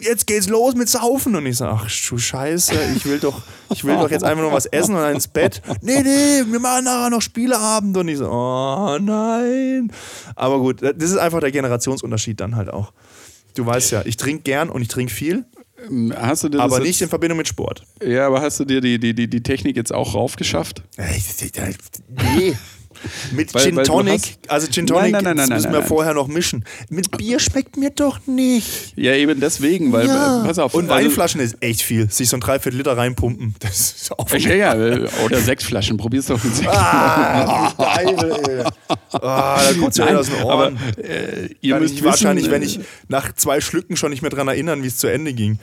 jetzt geht's los mit Saufen. Und ich so, ach du Scheiße, ich will doch, ich will doch jetzt einfach nur was essen und dann ins Bett. Nee, nee, wir machen nachher noch Spieleabend. Und ich so, oh nein. Aber gut, das ist einfach der Generationsunterschied dann halt auch. Du weißt ja, ich trinke gern und ich trinke viel. Hast du dir aber nicht in Verbindung mit Sport. Ja, aber hast du dir die, die, die, die Technik jetzt auch raufgeschafft? Nee. Mit weil, Gin Tonic, also Gin Tonic nein, nein, nein, müssen wir vorher noch mischen. Mit Bier schmeckt mir doch nicht. Ja, eben deswegen, weil, ja. pass auf. Und also, Weinflaschen ist echt viel. Sich so ein Dreiviertel Liter reinpumpen, das ist auch Ja, ja, oder sechs Flaschen, probier's doch mit sechs. Ah, geil, ey. Ah, da kommt's ja aus den Ohren. Aber, äh, ihr müsst wahrscheinlich, wenn ich nach zwei Schlücken schon nicht mehr dran erinnern, wie es zu Ende ging.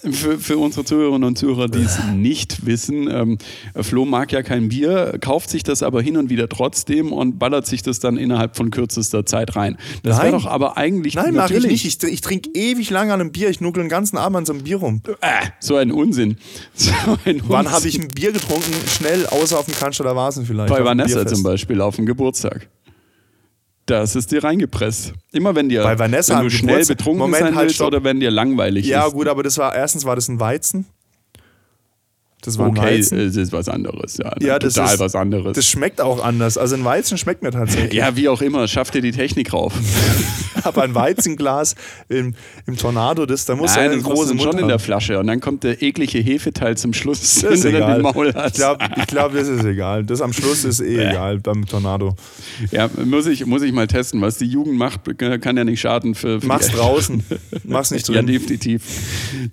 Für, für unsere Zuhörerinnen und Zuhörer, die es nicht wissen, ähm, Flo mag ja kein Bier, kauft sich das aber hin und wieder trotzdem und ballert sich das dann innerhalb von kürzester Zeit rein. Das wäre doch aber eigentlich Nein, mache ich nicht. Ich, ich trinke ewig lange an einem Bier. Ich nuckel den ganzen Abend an so einem Bier rum. Äh, so ein Unsinn. So ein Wann habe ich ein Bier getrunken? Schnell, außer auf dem Cannstatter Vasen vielleicht. Bei Vanessa zum Beispiel auf dem Geburtstag. Das ist dir reingepresst. Immer wenn dir, Bei Vanessa wenn du schnell Geburtstag- betrunken Moment, sein halt, willst stopp. oder wenn dir langweilig Ja, ist. gut, aber das war erstens war das ein Weizen. Das war ein Okay, Weizen. es ist was anderes. Ja, Ja, das total ist- was anderes. Das schmeckt auch anders. Also ein Weizen schmeckt mir tatsächlich. ja, wie auch immer, schafft dir die Technik rauf. Aber ein Weizenglas im, im Tornado, das, da muss Nein, er das einen große großen schon Mund in haben. der Flasche und dann kommt der eklige Hefeteil zum Schluss, Das wenn du egal. den Maul Ich hast. glaube, ich glaub, das ist egal. Das am Schluss ist eh egal beim Tornado. Ja, muss ich, muss ich mal testen. Was die Jugend macht, kann ja nicht schaden für, für Mach's draußen. Mach's nicht Ja, drin. definitiv.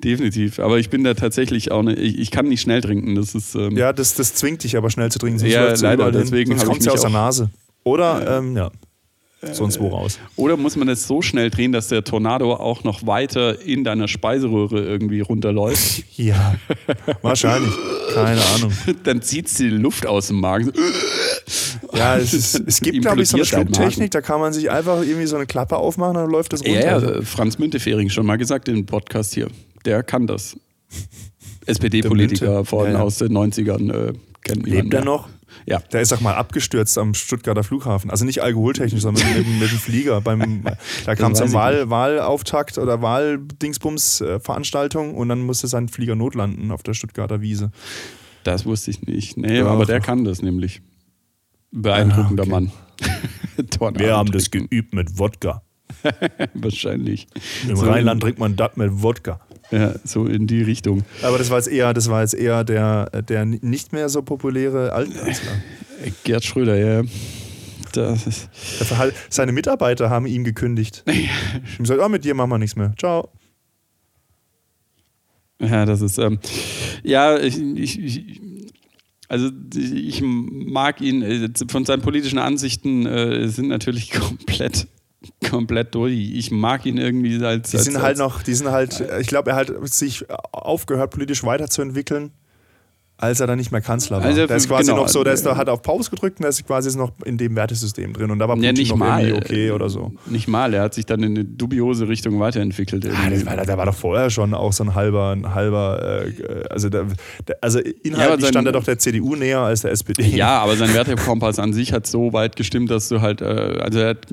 Definitiv. Aber ich bin da tatsächlich auch nicht, ich, ich kann nicht schnell trinken. Das ist, ähm, Ja, das, das zwingt dich aber schnell zu trinken. Sonst Ja, leider, deswegen Sonst ich kommt's ja aus der Nase. Oder, ähm, ja, sonst wo raus. Oder muss man es so schnell drehen, dass der Tornado auch noch weiter in deiner Speiseröhre irgendwie runterläuft? Ja, wahrscheinlich. Keine Ahnung. Dann zieht es die Luft aus dem Magen. Ja, es, ist, es gibt, glaube ich, so eine Schlucktechnik, da kann man sich einfach irgendwie so eine Klappe aufmachen, dann läuft das runter. Ja, ja, äh, Franz Müntefering schon mal gesagt im Podcast hier. Der kann das. SPD-Politiker von Ja, ja. aus den 90ern. Äh, kennt Lebt er noch? Ja. Der ist auch mal abgestürzt am Stuttgarter Flughafen. Also nicht alkoholtechnisch, sondern mit, dem- mit dem Flieger. Beim, da kam es ich Wahl, Wahlauftakt oder Wahldingsbums-Veranstaltung und dann musste sein Flieger notlanden auf der Stuttgarter Wiese. Das wusste ich nicht. Nee, Ja, aber der doch. kann das nämlich. Beeindruckender Ah, okay. Mann. Tornado trinken. geübt mit Wodka. Wahrscheinlich. Im So Rheinland trinkt man das mit Wodka. Ja, so in die Richtung. Aber das war jetzt eher, das war jetzt eher der, der nicht mehr so populäre Altkanzler. Äh, Gerd Schröder, ja. Das Seine Mitarbeiter haben ihm gekündigt. Ihm gesagt, oh, mit dir machen wir nichts mehr. Ciao. ja, das ist. Ähm, ja, ich, ich, ich, also ich mag ihn, äh, von seinen politischen Ansichten äh, sind natürlich komplett, komplett durch. Ich mag ihn irgendwie als. Die sind als, halt noch, die sind halt, ich glaube, er hat sich aufgehört, politisch weiterzuentwickeln, als er dann nicht mehr Kanzler war. Also, der ist quasi genau. noch so, der ist da, hat auf Pause gedrückt und der ist quasi noch in dem Wertesystem drin. Und da war Ja, Putin nicht noch mal. irgendwie okay oder so. Nicht mal, er hat sich dann in eine dubiose Richtung weiterentwickelt. Ah, irgendwie. das war, der war doch vorher schon auch so ein halber, ein halber, äh, also, der, der, also Ja, inhaltlich sein- stand er doch der CDU näher als der SPD. Ja, aber sein Wertekompass an sich hat so weit gestimmt, dass du halt, äh, also er hat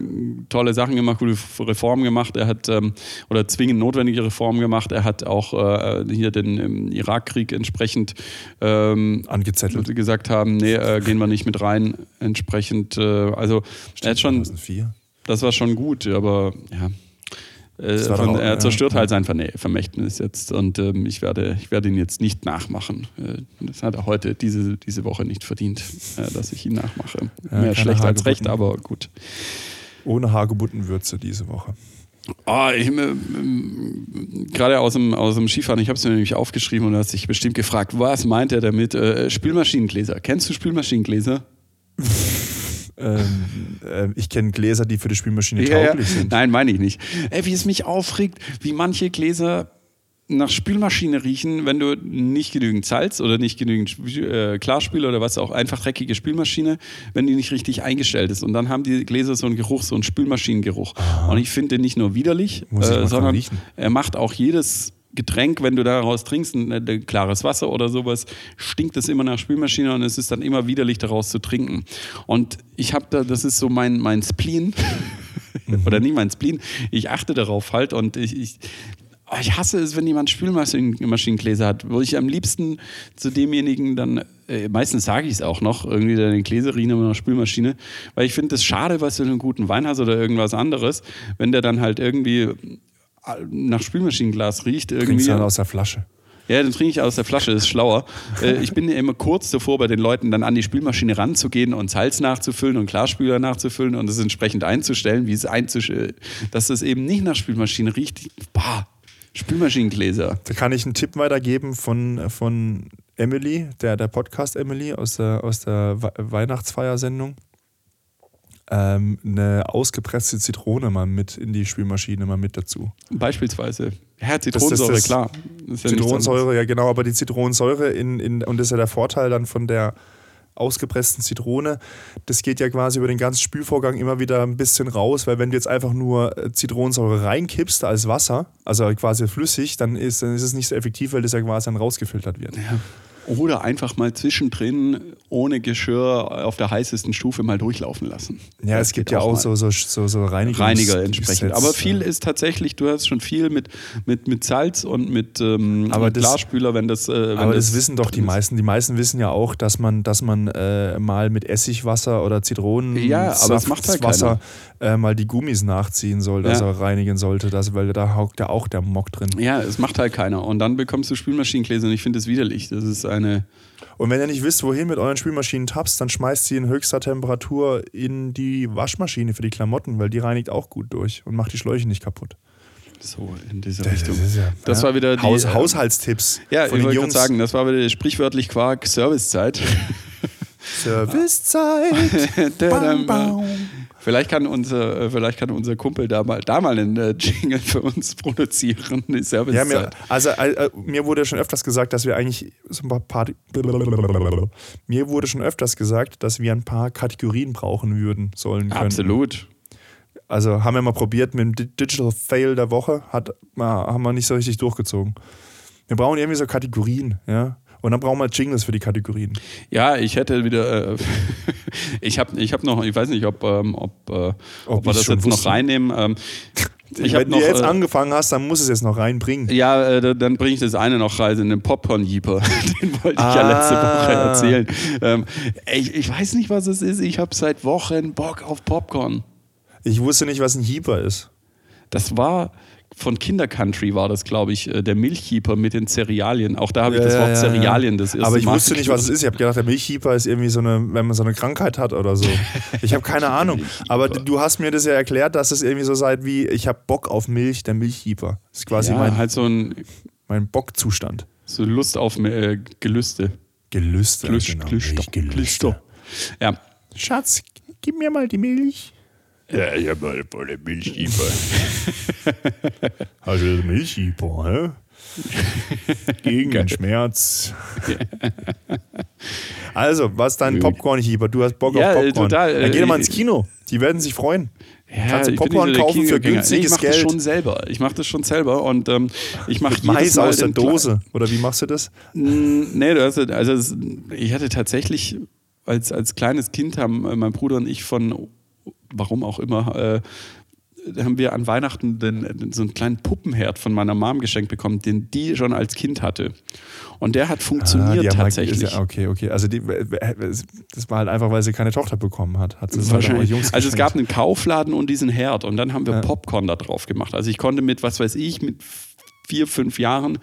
tolle Sachen gemacht, gute Reformen gemacht, er hat, ähm, oder zwingend notwendige Reformen gemacht, er hat auch äh, hier den ähm, Irakkrieg entsprechend ähm, Angezettelt. gesagt haben, nee, äh, gehen wir nicht mit rein, entsprechend, äh, also er hat schon, 2004. das war schon gut, aber ja. Äh, von, auch- er zerstört ja. halt sein Vermächtnis jetzt und ähm, ich, werde, ich werde ihn jetzt nicht nachmachen. Äh, das hat er heute, diese, diese Woche nicht verdient, äh, dass ich ihn nachmache. Ja, Mehr schlecht als recht, aber gut. Ohne Hagebuttenwürze diese Woche. Oh, ich, ähm, gerade aus dem, aus dem Skifahren, ich habe es mir nämlich aufgeschrieben und du hast dich bestimmt gefragt, was meint er damit? Äh, Spülmaschinengläser. Kennst du Spülmaschinengläser? Ähm, äh, ich kenne Gläser, die für die Spielmaschine Ja, ja. tauglich sind. Nein, meine ich nicht. Ey, wie es mich aufregt, wie manche Gläser nach Spülmaschine riechen, wenn du nicht genügend Salz oder nicht genügend äh, Klarspül oder was auch, einfach dreckige Spülmaschine, wenn die nicht richtig eingestellt ist. Und dann haben die Gläser so einen Geruch, so einen Spülmaschinengeruch. Und ich finde den nicht nur widerlich, äh, sondern er macht auch jedes Getränk, wenn du daraus trinkst, ein, ein klares Wasser oder sowas, stinkt es immer nach Spülmaschine und es ist dann immer widerlich, daraus zu trinken. Und ich habe da, das ist so mein, mein Spleen, oder nicht mein Spleen, ich achte darauf halt und ich, ich, oh, ich hasse es, wenn jemand Spülmaschinengläser hat, wo ich am liebsten zu demjenigen dann, äh, meistens sage ich es auch noch, irgendwie deine Gläser riechen immer nach Spülmaschine, weil ich finde es schade, was du einen guten Wein hast oder irgendwas anderes, wenn der dann halt irgendwie nach Spülmaschinenglas riecht. Trinkst Irgendwie. dann aus der Flasche. Ja, dann trinke ich aus der Flasche, das ist schlauer. Äh, ich bin ja immer kurz davor, bei den Leuten dann an die Spülmaschine ranzugehen und Salz nachzufüllen und Klarspüler nachzufüllen und es entsprechend einzustellen, wie es einzustellen, dass es eben nicht nach Spülmaschine riecht. Bah, Spülmaschinengläser. Da kann ich einen Tipp weitergeben von, von Emily, der, der Podcast Emily aus der, aus der We- Weihnachtsfeiersendung. Ähm, eine ausgepresste Zitrone mal mit in die Spülmaschine mal mit dazu. Beispielsweise. Ja, Das- Zitronensäure, das- klar. Das ist ja Zitronensäure, ja genau, aber die Zitronensäure in, in, und das ist ja der Vorteil dann von der ausgepressten Zitrone, das geht ja quasi über den ganzen Spülvorgang immer wieder ein bisschen raus, weil wenn du jetzt einfach nur äh, Zitronensäure reinkippst als Wasser, also quasi flüssig, dann ist, dann ist es nicht so effektiv, weil das ja quasi dann rausgefiltert wird. Ja. Oder einfach mal zwischendrin ohne Geschirr auf der heißesten Stufe mal durchlaufen lassen. Ja, das es gibt ja auch, so, so, so, so Reinigungs Reiniger entsprechend. Aber viel ja. ist tatsächlich, du hast schon viel mit, mit, mit Salz und mit, ähm, aber mit das, Klarspüler, wenn das. Äh, wenn aber das, das, wissen doch die meisten. Die meisten wissen ja auch, dass man, dass man äh, mal mit Essigwasser oder Zitronen ja, aber es macht halt Wasser äh, mal die Gummis nachziehen soll, dass ja. er reinigen sollte, das, weil da hockt ja auch der Mock drin. Ja, es macht halt keiner. Und dann bekommst du Spülmaschinengläser und ich finde das widerlich. Das ist eine. Und wenn ihr nicht wisst, wohin mit euren Spülmaschinen tappst, dann schmeißt sie in höchster Temperatur in die Waschmaschine für die Klamotten, weil die reinigt auch gut durch und macht die Schläuche nicht kaputt. So, in diese das Richtung. Ja, das ja. war wieder die. Haus, äh, Haushaltstipps. Ja, ich wollte sagen, das war wieder sprichwörtlich Quark Servicezeit. Servicezeit. bam, bam. Vielleicht kann unser, äh, vielleicht kann unser Kumpel da mal, da mal einen äh, Jingle für uns produzieren, eine Service. Ja, mir, also äh, mir wurde schon öfters gesagt, dass wir eigentlich so ein paar Party mir wurde schon öfters gesagt, dass wir ein paar Kategorien brauchen würden, sollen können. Absolut. Also haben wir mal probiert mit dem Digital Fail der Woche, hat, haben wir nicht so richtig durchgezogen. Wir brauchen irgendwie so Kategorien, ja. Und dann brauchen wir Jingles für die Kategorien. Ja, ich hätte wieder, äh, ich habe ich hab noch, ich weiß nicht, ob, ähm, ob, äh, ob, ob wir das jetzt wusste. noch reinnehmen. Ähm, Wenn du jetzt äh, angefangen hast, dann muss es jetzt noch reinbringen. Ja, äh, dann bringe ich das eine noch rein, in den Popcorn-Jeeper. den wollte ich ah. ja letzte Woche erzählen. Ähm, ich, ich weiß nicht, was es ist. Ich habe seit Wochen Bock auf Popcorn. Ich wusste nicht, was ein Jeeper ist. Das war, von Kindercountry war das, glaube ich, äh, der Milchkeeper mit den Cerealien. Auch da habe ich ja, das Wort ja, Cerealien das erste Aber ich Mal wusste nicht, was es ist. Ich habe gedacht, der Milchkeeper ist irgendwie so eine, wenn man so eine Krankheit hat oder so. Ich habe keine Ahnung. Aber du hast mir das ja erklärt, dass es irgendwie so seid wie, ich habe Bock auf Milch, der Milchkeeper. Das ist quasi mein, halt so ein, mein Bockzustand. So Lust auf äh, Gelüste. Gelüste, Glüst, genau. Glüster. Glüster. Ja. Schatz, gib mir mal die Milch. Ja, ich habe eine volle Milchieber. Hast du Milchieber, hä? Gegen den Schmerz. also, was ist dein Popcorn-Hieber? Du hast Bock ja, auf Popcorn. Total, Dann geh doch mal ins Kino. Die werden sich freuen. Ja, Kannst du Popcorn kaufen für günstiges nee, ich Geld? Ich mache das schon selber. Ich mache das schon selber und ähm, ich mache Mais aus der Dose. Oder wie machst du das? Nee, du hast, also ich hatte tatsächlich als, als kleines Kind haben äh, mein Bruder und ich von warum auch immer, äh, haben wir an Weihnachten den, so einen kleinen Puppenherd von meiner Mom geschenkt bekommen, den die schon als Kind hatte. Und der hat funktioniert ah, tatsächlich. Halt, ja, okay, okay. Also die, das war halt einfach, weil sie keine Tochter bekommen hat. hat sie Wahrscheinlich. Jungs also es gab einen Kaufladen und diesen Herd und dann haben wir ja. Popcorn da drauf gemacht. Also ich konnte mit, was weiß ich, mit vier, fünf Jahren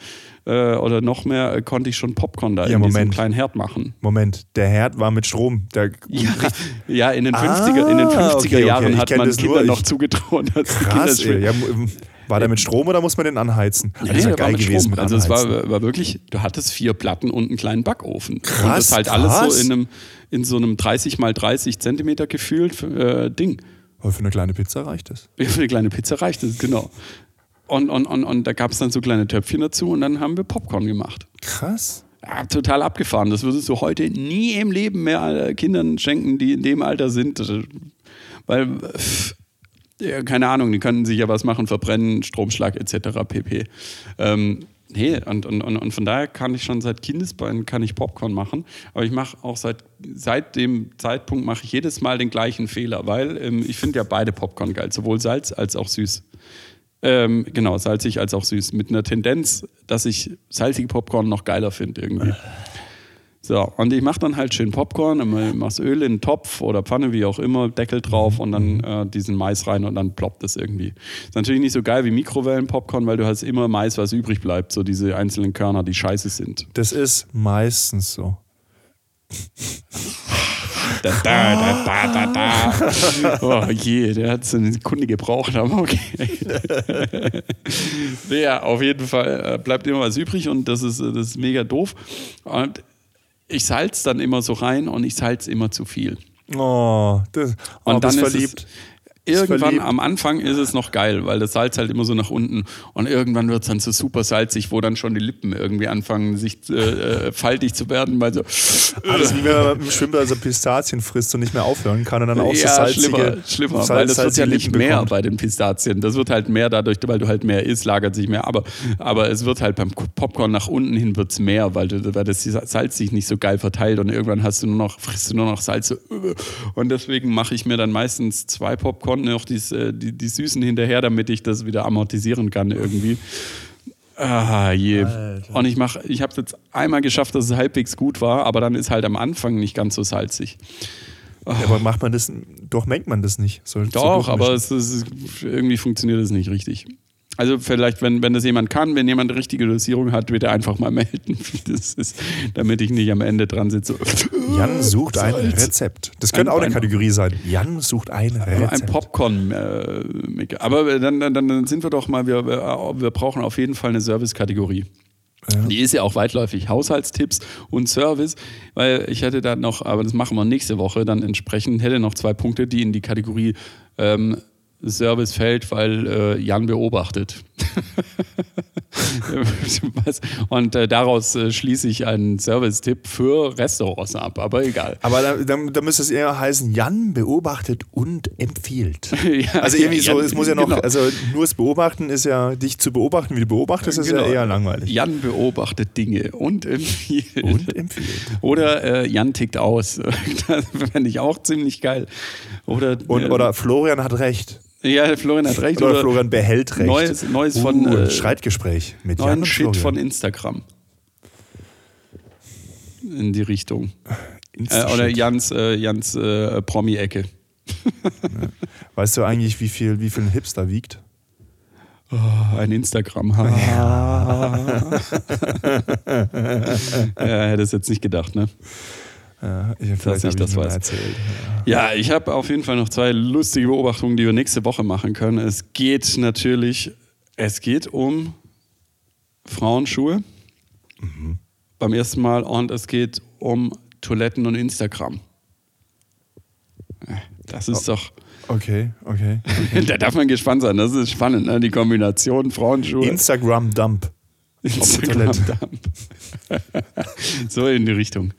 äh, oder noch mehr äh, konnte ich schon Popcorn da ja, in Moment. diesem kleinen Herd machen. Moment, der Herd war mit Strom. Der ja, ja, in den 50er, ah, in den 50er okay, Jahren okay. hat man Kinder noch zugetraut. Krass, ey, ja, war der mit Strom oder muss man den anheizen? Das ist ja geil gewesen Also es war, war, wirklich, du hattest vier Platten und einen kleinen Backofen. Krass, und das halt krass. alles so in, einem, in so einem 30 mal 30 Zentimeter gefühlt äh, Ding. Aber für eine kleine Pizza reicht das. Ja, für eine kleine Pizza reicht es, genau. Und, und, und, und da gab es dann so kleine Töpfchen dazu und dann haben wir Popcorn gemacht. Krass. Ja, total abgefahren. Das würdest du heute nie im Leben mehr Kindern schenken, die in dem Alter sind. Weil, ja, keine Ahnung, die könnten sich ja was machen, verbrennen, Stromschlag etc. pp. Ähm, nee, und, und, und von daher kann ich schon seit Kindesbeinen kann ich Popcorn machen. Aber ich mache auch seit, seit dem Zeitpunkt mache ich jedes Mal den gleichen Fehler, weil ähm, ich finde ja beide Popcorn geil, sowohl Salz als auch süß. Ähm, genau, salzig als auch süß. Mit einer Tendenz, dass ich salzige Popcorn noch geiler finde irgendwie. So, und ich mache dann halt schön Popcorn, mach's Öl in den Topf oder Pfanne, wie auch immer, Deckel drauf und dann äh, diesen Mais rein und dann ploppt es irgendwie. Ist natürlich nicht so geil wie Mikrowellen-Popcorn, weil du hast immer Mais, was übrig bleibt, so diese einzelnen Körner, die scheiße sind. Das ist meistens so. Da, da, da, da, da, Oh je, der hat so eine Sekunde gebraucht, aber okay. ja, auf jeden Fall äh, bleibt immer was übrig und das ist, das ist mega doof. Und ich salz dann immer so rein und ich salz immer zu viel. Oh, das, oh, und dann verliebt. Irgendwann am Anfang ist es noch geil, weil das Salz halt immer so nach unten und irgendwann wird es dann so super salzig, wo dann schon die Lippen irgendwie anfangen, sich äh, äh faltig zu werden, weil so. Ah, das ist wie wenn man dem Schwimmbad so Pistazien frisst und nicht mehr aufhören kann und dann auch ja, so salzige, schlimmer, schlimmer Salz, weil das wird ja nicht mehr bekommt. bei den Pistazien. Das wird halt mehr dadurch, weil du halt mehr isst, lagert sich mehr. Aber, aber es wird halt beim Popcorn nach unten hin wird's mehr, weil, du, weil das Salz sich nicht so geil verteilt und irgendwann hast du nur noch, frisst du nur noch Salz. Und deswegen mache ich mir dann meistens zwei Popcorn, noch dies, äh, die, die Süßen hinterher, damit ich das wieder amortisieren kann irgendwie. Ah, je. Alter. Und ich mache, ich habe es jetzt einmal geschafft, dass es halbwegs gut war, aber dann ist halt am Anfang nicht ganz so salzig. Oh. Ja, aber macht man das, doch merkt man das nicht. So, doch, so aber es, es, irgendwie funktioniert es nicht richtig. Also vielleicht, wenn, wenn das jemand kann, wenn jemand eine richtige Dosierung hat, bitte einfach mal melden, wie das ist, damit ich nicht am Ende dran sitze. Jan sucht ein Rezept. Das könnte ein, auch eine Kategorie sein. Jan sucht ein Rezept. Ein Popcorn. Äh, aber dann, dann, dann sind wir doch mal, wir, wir brauchen auf jeden Fall eine Service-Kategorie. Ja. Die ist ja auch weitläufig. Haushaltstipps und Service, weil ich hätte da noch, aber das machen wir nächste Woche dann entsprechend, hätte noch zwei Punkte, die in die Kategorie ähm, Service fällt, weil äh, Jan beobachtet. und äh, daraus äh, schließe ich einen Service-Tipp für Restaurants ab, aber egal. Aber da, da, da müsste es eher heißen, Jan beobachtet und empfiehlt. ja, also irgendwie ja, so, es muss ja noch, genau. also nur das Beobachten ist ja, dich zu beobachten, wie du beobachtest, ist genau. ja eher langweilig. Jan beobachtet Dinge und empfiehlt. Und empfiehlt. Oder äh, Jan tickt aus. das fände ich auch ziemlich geil. Oder, und, oder Florian hat recht. Ja, Florian hat recht. Oder, oder Florian behält recht. Neues, Neues uh, von. Äh, Streitgespräch mit Jan Shit von Instagram. In die Richtung. Äh, oder Jans, äh, Jans äh, Promi-Ecke. Ja. Weißt du eigentlich, wie viel, wie viel ein Hipster wiegt? Oh, ein Instagram. Ja. ja, hätte es jetzt nicht gedacht, ne? Ja, ich, dass ich das weiß. Erzählt. Ja, ja ich habe auf jeden Fall noch zwei lustige Beobachtungen, die wir nächste Woche machen können. Es geht natürlich, es geht um Frauenschuhe mhm. beim ersten Mal und es geht um Toiletten und Instagram. Das ist oh. doch. Okay, okay. okay. da darf man gespannt sein. Das ist spannend, ne? die Kombination Frauenschuhe. Instagram Dump. Instagram Dump. so in die Richtung.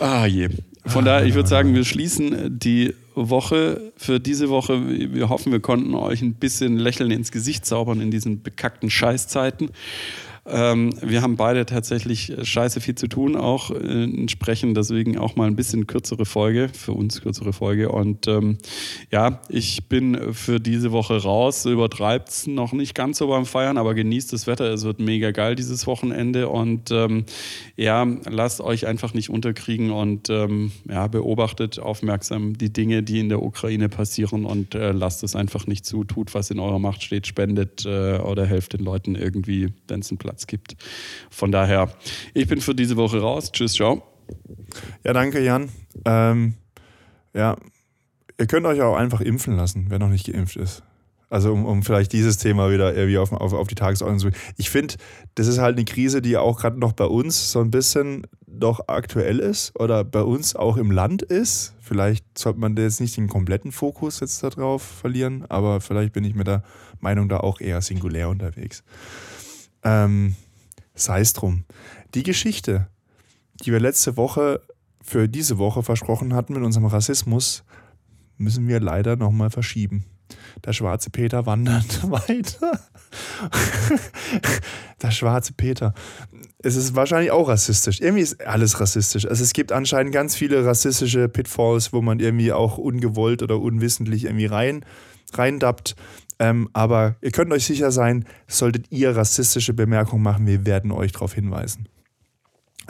Ah je. Von daher, ich würde sagen, wir schließen die Woche für diese Woche. Wir hoffen, wir konnten euch ein bisschen Lächeln ins Gesicht zaubern in diesen bekackten Scheißzeiten. Ähm, wir haben beide tatsächlich scheiße viel zu tun, auch äh, entsprechend deswegen auch mal ein bisschen kürzere Folge, für uns kürzere Folge. Und ähm, ja, ich bin für diese Woche raus, übertreibt es noch nicht ganz so beim Feiern, aber genießt das Wetter, es wird mega geil dieses Wochenende. Und ähm, ja, lasst euch einfach nicht unterkriegen und ähm, ja, beobachtet aufmerksam die Dinge, die in der Ukraine passieren und äh, lasst es einfach nicht zu, tut, was in eurer Macht steht, spendet äh, oder helft den Leuten irgendwie, wenn es einen Platz Platz gibt. Von daher, ich bin für diese Woche raus. Tschüss, ciao. Ja, danke, Jan. Ähm, ja, ihr könnt euch auch einfach impfen lassen, wer noch nicht geimpft ist. Also um, um vielleicht dieses Thema wieder irgendwie auf, auf, auf die Tagesordnung zu bringen. Ich finde, das ist halt eine Krise, die auch gerade noch bei uns so ein bisschen doch aktuell ist oder bei uns auch im Land ist. Vielleicht sollte man jetzt nicht den kompletten Fokus jetzt darauf verlieren, aber vielleicht bin ich mit der Meinung da auch eher singulär unterwegs. Ähm, Sei es drum. Die Geschichte, die wir letzte Woche für diese Woche versprochen hatten mit unserem Rassismus, müssen wir leider nochmal verschieben. Der schwarze Peter wandert weiter. der schwarze Peter. Es ist wahrscheinlich auch rassistisch. Irgendwie ist alles rassistisch. Also es gibt anscheinend ganz viele rassistische Pitfalls, wo man irgendwie auch ungewollt oder unwissentlich irgendwie rein, reindappt. Ähm, aber ihr könnt euch sicher sein, solltet ihr rassistische Bemerkungen machen, wir werden euch darauf hinweisen.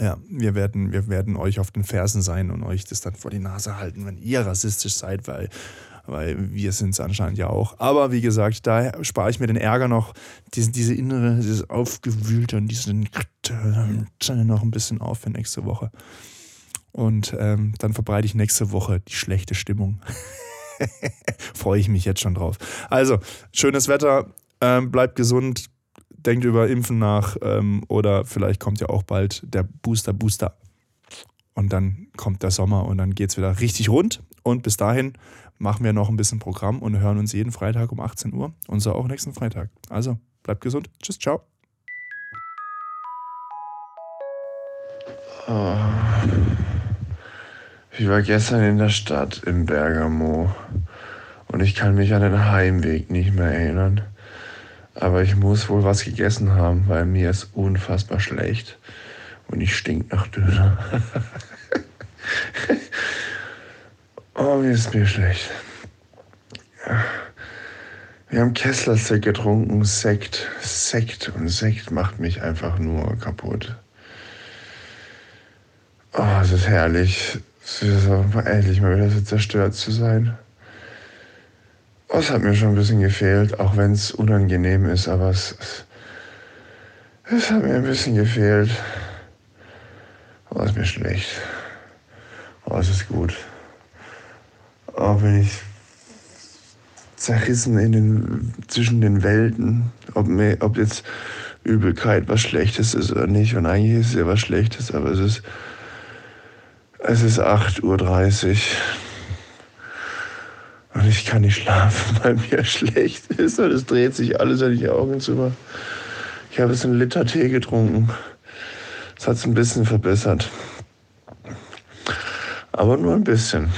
Ja, wir werden, wir werden euch auf den Fersen sein und euch das dann vor die Nase halten, wenn ihr rassistisch seid, weil, weil wir sind es anscheinend ja auch. Aber wie gesagt, da spare ich mir den Ärger noch, diese, diese innere, dieses Aufgewühlte und diesen noch ein bisschen auf für nächste Woche. Und ähm, dann verbreite ich nächste Woche die schlechte Stimmung. Freue ich mich jetzt schon drauf. Also, schönes Wetter, ähm, bleibt gesund, denkt über Impfen nach ähm, oder vielleicht kommt ja auch bald der Booster Booster. Und dann kommt der Sommer und dann geht es wieder richtig rund. Und bis dahin machen wir noch ein bisschen Programm und hören uns jeden Freitag um 18 Uhr und so auch nächsten Freitag. Also bleibt gesund. Tschüss, ciao. Oh. Ich war gestern in der Stadt in Bergamo und ich kann mich an den Heimweg nicht mehr erinnern. Aber ich muss wohl was gegessen haben, weil mir ist unfassbar schlecht und ich stink nach Döner. oh, mir ist mir schlecht. Wir haben Kessler-Sekt getrunken, Sekt, Sekt und Sekt macht mich einfach nur kaputt. Oh, es ist herrlich. Es ist auch endlich mal wieder so zerstört zu sein. Oh, es hat mir schon ein bisschen gefehlt, auch wenn es unangenehm ist, aber es, es, hat mir ein bisschen gefehlt. Oh, es ist mir schlecht. Oh, es ist gut. Auch wenn ich zerrissen in den, zwischen den Welten, ob, mir, ob jetzt Übelkeit was Schlechtes ist oder nicht. Und eigentlich ist es ja was Schlechtes, aber es ist es ist 8.30 Uhr. Und ich kann nicht schlafen, weil mir schlecht ist. Und es dreht sich alles, ich die Augen zumache. Ich habe jetzt einen Liter Tee getrunken. Das hat es ein bisschen verbessert. Aber nur ein bisschen.